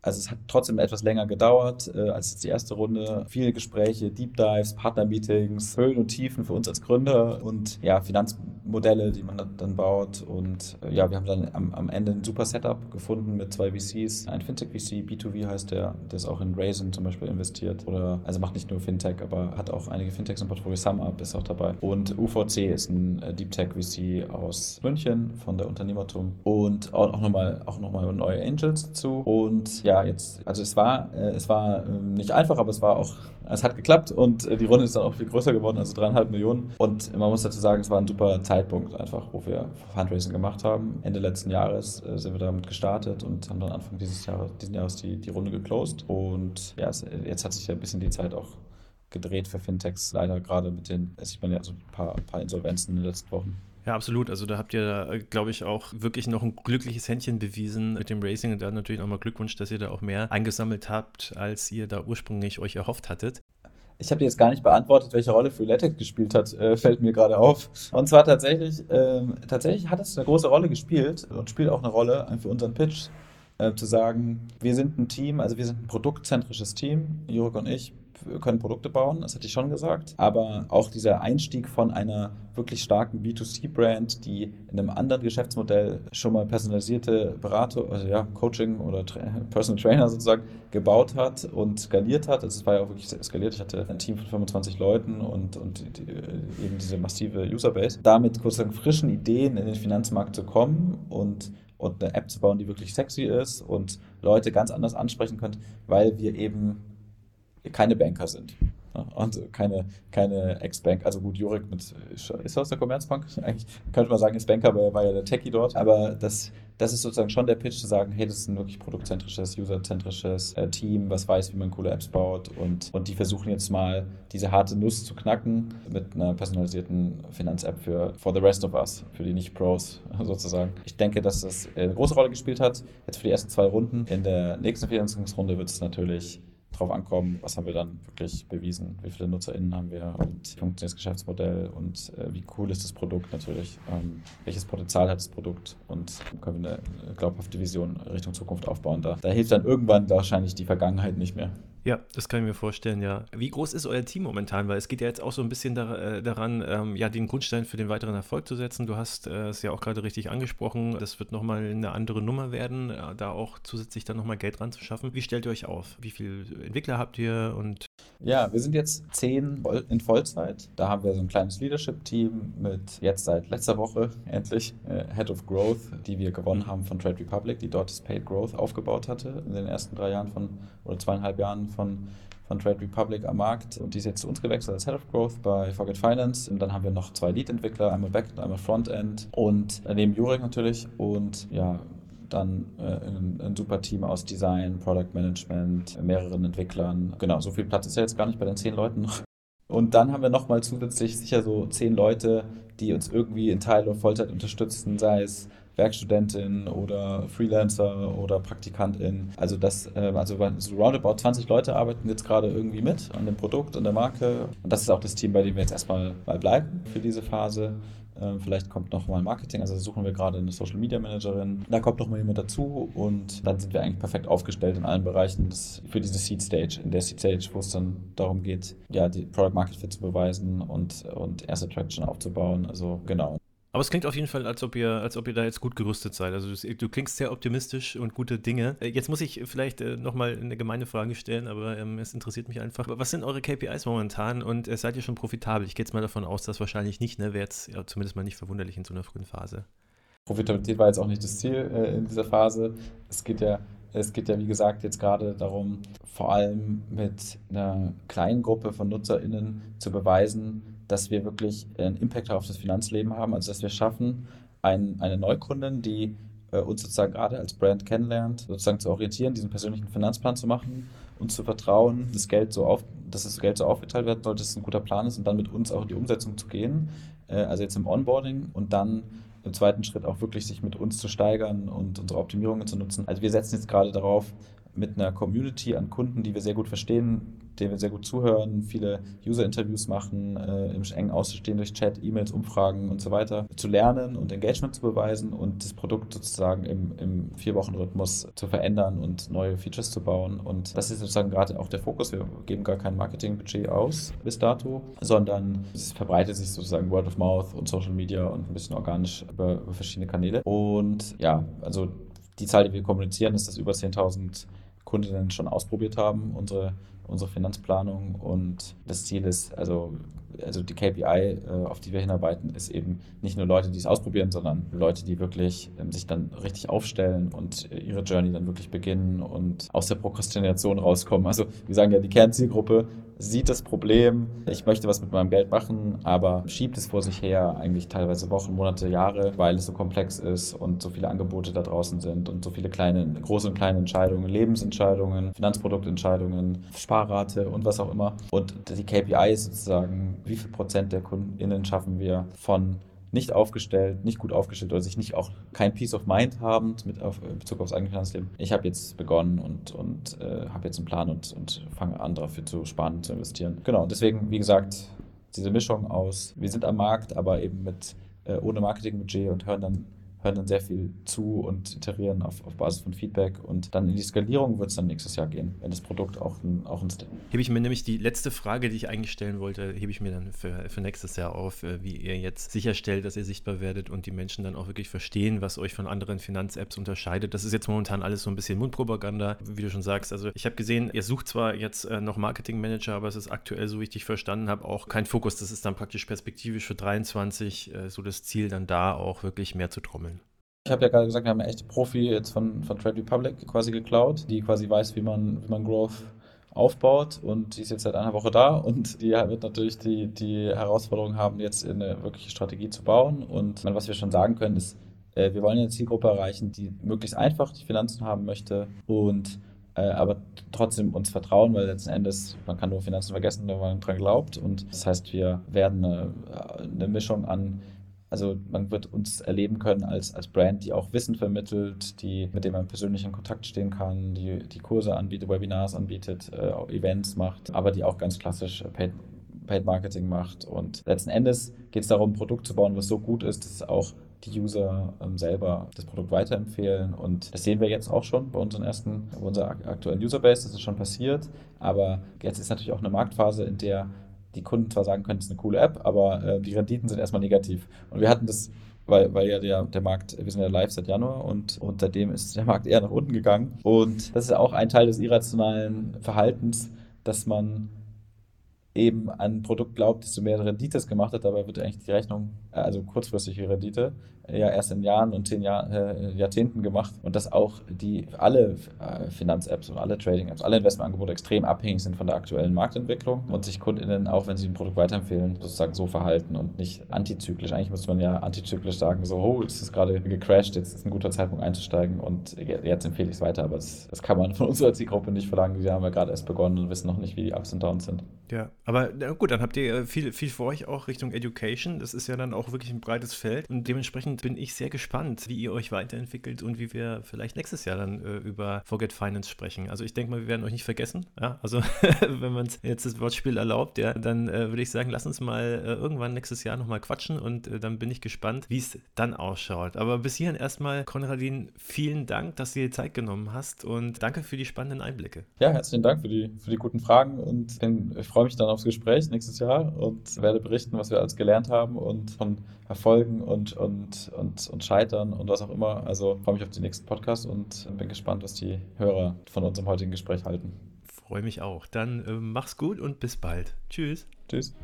also es hat trotzdem etwas länger gedauert äh, als jetzt die erste Runde. Viele Gespräche, Deep Dives, Partnermeetings, Höhen und Tiefen für uns als Gründer und ja, Finanzmodelle, die man dann baut. Und äh, ja, wir haben dann am, am, Ende ein super Setup gefunden mit zwei VCs. Ein Fintech-VC, B2V heißt der, der ist auch in Raisin zum Beispiel investiert. Oder also macht nicht nur Fintech, aber hat auch einige Fintechs im Portfolio. SumUp ist auch dabei. Und UVC ist ein äh, Deep Tech VC aus München von der Unternehmertum. Und auch, auch nochmal auch noch neue Angels dazu. Und ja, ja, jetzt, also es war, äh, es war äh, nicht einfach, aber es war auch, es hat geklappt und äh, die Runde ist dann auch viel größer geworden, also dreieinhalb Millionen. Und man muss dazu sagen, es war ein super Zeitpunkt einfach, wo wir Fundraising gemacht haben. Ende letzten Jahres äh, sind wir damit gestartet und haben dann Anfang dieses Jahres, diesen Jahres die, die Runde geclosed. Und ja, es, jetzt hat sich ja ein bisschen die Zeit auch gedreht für Fintechs, leider gerade mit den, sieht man ja so ein paar, ein paar Insolvenzen in den letzten Wochen. Ja, absolut. Also da habt ihr, äh, glaube ich, auch wirklich noch ein glückliches Händchen bewiesen mit dem Racing und dann natürlich nochmal Glückwunsch, dass ihr da auch mehr eingesammelt habt, als ihr da ursprünglich euch erhofft hattet. Ich habe jetzt gar nicht beantwortet, welche Rolle Freeletics gespielt hat, äh, fällt mir gerade auf. Und zwar tatsächlich, ähm, tatsächlich hat es eine große Rolle gespielt und spielt auch eine Rolle für unseren Pitch, äh, zu sagen, wir sind ein Team, also wir sind ein produktzentrisches Team, Jörg und ich, können Produkte bauen, das hatte ich schon gesagt. Aber auch dieser Einstieg von einer wirklich starken B2C-Brand, die in einem anderen Geschäftsmodell schon mal personalisierte Berater, also ja, Coaching oder Tra Personal Trainer sozusagen gebaut hat und skaliert hat. Also es war ja auch wirklich skaliert. Ich hatte ein Team von 25 Leuten und, und die, eben diese massive Userbase. Damit sozusagen frischen Ideen in den Finanzmarkt zu kommen und und eine App zu bauen, die wirklich sexy ist und Leute ganz anders ansprechen könnt, weil wir eben keine Banker sind. Und keine, keine Ex-Bank. Also gut, Jurik mit, ist er aus der Commerzbank? Eigentlich könnte man sagen, ist Banker, aber er war ja der Techie dort. Aber das, das ist sozusagen schon der Pitch zu sagen, hey, das ist ein wirklich produktzentrisches, userzentrisches äh, Team, was weiß, wie man coole Apps baut. Und, und die versuchen jetzt mal, diese harte Nuss zu knacken mit einer personalisierten Finanz-App für for the rest of us, für die Nicht-Pros sozusagen. Ich denke, dass das eine große Rolle gespielt hat, jetzt für die ersten zwei Runden. In der nächsten Finanzierungsrunde wird es natürlich drauf ankommen, was haben wir dann wirklich bewiesen, wie viele NutzerInnen haben wir? Und wie funktioniert das Geschäftsmodell? Und äh, wie cool ist das Produkt natürlich, ähm, welches Potenzial hat das Produkt? Und können wir eine glaubhafte Vision Richtung Zukunft aufbauen. Da, da hilft dann irgendwann wahrscheinlich die Vergangenheit nicht mehr. Ja, das kann ich mir vorstellen, ja. Wie groß ist euer Team momentan? Weil es geht ja jetzt auch so ein bisschen da, äh, daran, ähm, ja, den Grundstein für den weiteren Erfolg zu setzen. Du hast äh, es ja auch gerade richtig angesprochen. Das wird nochmal eine andere Nummer werden, äh, da auch zusätzlich dann nochmal Geld ranzuschaffen. Wie stellt ihr euch auf? Wie viele Entwickler habt ihr und ja, wir sind jetzt zehn in Vollzeit. Da haben wir so ein kleines Leadership-Team mit jetzt seit letzter Woche endlich äh, Head of Growth, die wir gewonnen haben von Trade Republic, die dort das Paid Growth aufgebaut hatte in den ersten drei Jahren von oder zweieinhalb Jahren von von Trade Republic am Markt und die ist jetzt zu uns gewechselt als Head of Growth bei Forget Finance. Und dann haben wir noch zwei Lead-Entwickler, einmal Backend, einmal Frontend und neben Jurek natürlich und ja, dann äh, ein, ein, super Team aus Design, Product Management, mehreren Entwicklern. Genau, so viel Platz ist ja jetzt gar nicht bei den zehn Leuten noch. Und dann haben wir nochmal zusätzlich sicher so zehn Leute, die uns irgendwie in Teil- oder Vollzeit unterstützen, sei es Werkstudentin oder Freelancer oder Praktikantin. Also das, äh, also so roundabout 20 Leute arbeiten jetzt gerade irgendwie mit an dem Produkt, an der Marke. Und das ist auch das Team, bei dem wir jetzt erstmal mal bleiben für diese Phase. Ähm, vielleicht kommt noch mal Marketing, also suchen wir gerade eine Social Media Managerin. Da kommt noch mal jemand dazu und dann sind wir eigentlich perfekt aufgestellt in allen Bereichen für diese Seed Stage. In der Seed Stage, wo es dann darum geht, ja, die Product Market Fit zu beweisen und, und erste Traction aufzubauen. Also genau. Aber es klingt auf jeden Fall, als ob ihr, als ob ihr da jetzt gut gerüstet seid. Also du, du klingst sehr optimistisch und gute Dinge. Äh, jetzt muss ich vielleicht äh, nochmal eine gemeine Frage stellen, aber ähm, es interessiert mich einfach. Was sind eure KPIs momentan und äh, seid ihr schon profitabel? Ich gehe jetzt mal davon aus, dass wahrscheinlich nicht, ne? Wäre jetzt ja, zumindest mal nicht verwunderlich in so einer frühen Phase. Profitabilität war jetzt auch nicht das Ziel äh, in dieser Phase. Es geht ja es geht ja, wie gesagt, jetzt gerade darum, vor allem mit einer kleinen Gruppe von NutzerInnen zu beweisen, dass wir wirklich einen Impact auf das Finanzleben haben, also dass wir schaffen, ein, eine Neukundin, die äh, uns sozusagen gerade als Brand kennenlernt, sozusagen zu orientieren, diesen persönlichen Finanzplan zu machen und zu vertrauen, das Geld so auf, dass das Geld so aufgeteilt werden soll, dass es ein guter Plan ist und dann mit uns auch in die Umsetzung zu gehen, äh, also jetzt im Onboarding und dann im zweiten Schritt auch wirklich sich mit uns zu steigern und unsere Optimierungen zu nutzen. Also wir setzen jetzt gerade darauf, mit einer Community an Kunden, die wir sehr gut verstehen, denen wir sehr gut zuhören, viele User-Interviews machen, äh, im engen Austausch durch Chat, E-Mails, Umfragen und so weiter, zu lernen und Engagement zu beweisen und das Produkt sozusagen im, im Vier-Wochen-Rhythmus zu verändern und neue Features zu bauen. Und das ist sozusagen gerade auch der Fokus. Wir geben gar kein Marketingbudget aus bis dato, sondern es verbreitet sich sozusagen Word of Mouth und Social Media und ein bisschen organisch über, über verschiedene Kanäle. Und ja, also die Zahl, die wir kommunizieren, ist, dass über 10.000 Kundinnen schon ausprobiert haben, unsere, unsere Finanzplanung. Und das Ziel ist, also, also die KPI, äh, auf die wir hinarbeiten, ist eben nicht nur Leute, die es ausprobieren, sondern Leute, die wirklich ähm, sich dann richtig aufstellen und ihre Journey dann wirklich beginnen und aus der Prokrastination rauskommen. Also wir sagen ja, die Kernzielgruppe sieht das Problem, ich möchte was mit meinem Geld machen, aber schiebt es vor sich her, eigentlich teilweise Wochen, Monate, Jahre, weil es so komplex ist und so viele Angebote da draußen sind und so viele kleine, große und kleine Entscheidungen, Lebensentscheidungen, Finanzproduktentscheidungen, Sparrate und was auch immer. Und die KPI ist sozusagen, wie viel Prozent der KundInnen schaffen wir von nicht aufgestellt, nicht gut aufgestellt oder sich nicht auch kein Peace of Mind haben mit auf, in Bezug aufs eigene Finanzleben. Ich habe jetzt begonnen und, und äh, habe jetzt einen Plan und, und fange an, dafür zu sparen, zu investieren. Genau, deswegen, wie gesagt, diese Mischung aus, wir sind am Markt, aber eben mit äh, ohne Marketingbudget und hören dann hören dann sehr viel zu und iterieren auf, auf Basis von Feedback und dann in die Skalierung wird es dann nächstes Jahr gehen, wenn das Produkt auch ein, auch ein Hebe ich mir nämlich die letzte Frage, die ich eigentlich stellen wollte, hebe ich mir dann für, für nächstes Jahr auf, äh, wie ihr jetzt sicherstellt, dass ihr sichtbar werdet und die Menschen dann auch wirklich verstehen, was euch von anderen Finanz-Apps unterscheidet. Das ist jetzt momentan alles so ein bisschen Mundpropaganda, wie du schon sagst. Also ich habe gesehen, ihr sucht zwar jetzt äh, noch Marketing-Manager, aber es ist aktuell, so wie ich dich verstanden habe, auch kein Fokus. Das ist dann praktisch perspektivisch für 23 äh, so das Ziel, dann da auch wirklich mehr zu trommeln. Ich habe ja gerade gesagt, wir haben eine echte Profi jetzt von, von Trade Republic quasi geklaut, die quasi weiß, wie man, wie man Growth aufbaut und die ist jetzt seit einer Woche da und die wird natürlich die, die Herausforderung haben, jetzt eine wirkliche Strategie zu bauen. Und was wir schon sagen können, ist, äh, wir wollen eine Zielgruppe erreichen, die möglichst einfach die Finanzen haben möchte und äh, aber trotzdem uns vertrauen, weil letzten Endes, man kann nur Finanzen vergessen, wenn man dran glaubt. Und das heißt, wir werden eine, eine Mischung an also man wird uns erleben können als, als Brand, die auch Wissen vermittelt, die, mit dem man persönlich in Kontakt stehen kann, die, die Kurse anbietet, Webinars anbietet, äh, Events macht, aber die auch ganz klassisch Paid, Paid Marketing macht. Und letzten Endes geht es darum, ein Produkt zu bauen, was so gut ist, dass auch die User ähm, selber das Produkt weiterempfehlen. Und das sehen wir jetzt auch schon bei unseren ersten, bei unserer aktuellen Userbase, das ist schon passiert. Aber jetzt ist natürlich auch eine Marktphase, in der die Kunden zwar sagen können, es ist eine coole App, aber äh, die Renditen sind erstmal negativ. Und wir hatten das, weil, weil ja der, der Markt, wir sind ja live seit Januar und, und seitdem ist der Markt eher nach unten gegangen. Und das ist auch ein Teil des irrationalen Verhaltens, dass man eben an ein Produkt glaubt, desto mehr Rendite es gemacht hat, dabei wird eigentlich die Rechnung, äh, also kurzfristige Rendite, ja erst in Jahren und zehn Jahr, äh, Jahrzehnten gemacht und dass auch die alle äh, Finanz-Apps und alle Trading-Apps, alle Investmentangebote extrem abhängig sind von der aktuellen Marktentwicklung und sich KundInnen, auch wenn sie ein Produkt weiterempfehlen, sozusagen so verhalten und nicht antizyklisch. Eigentlich müsste man ja antizyklisch sagen, so, oh, es ist gerade gecrashed, jetzt ist ein guter Zeitpunkt einzusteigen und jetzt empfehle ich es weiter, aber das, das kann man von unserer Zielgruppe nicht verlangen. Die haben ja gerade erst begonnen und wissen noch nicht, wie die Ups und Downs sind. Ja, aber gut, dann habt ihr äh, viel, viel vor euch auch Richtung Education. Das ist ja dann auch wirklich ein breites Feld und dementsprechend dementsprechend bin ich sehr gespannt, wie ihr euch weiterentwickelt und wie wir vielleicht nächstes Jahr dann äh, über Forget Finance sprechen. Also ich denke mal, wir werden euch nicht vergessen. Ja? Also wenn man jetzt das Wortspiel erlaubt, ja, dann äh, würde ich sagen, lass uns mal äh, irgendwann nächstes Jahr nochmal quatschen und äh, dann bin ich gespannt, wie es dann ausschaut. Aber bis hierhin erstmal, Konradin, vielen Dank, dass du dir Zeit genommen hast und danke für die spannenden Einblicke. Ja, herzlichen Dank für die, für die guten Fragen und ich freue mich dann aufs Gespräch nächstes Jahr und werde berichten, was wir alles gelernt haben und von Erfolgen und, und, und, und Scheitern und was auch immer. Also freue mich auf den nächsten Podcast und bin gespannt, was die Hörer von unserem heutigen Gespräch halten. Freue mich auch. Dann äh, mach's gut und bis bald. Tschüss. Tschüss.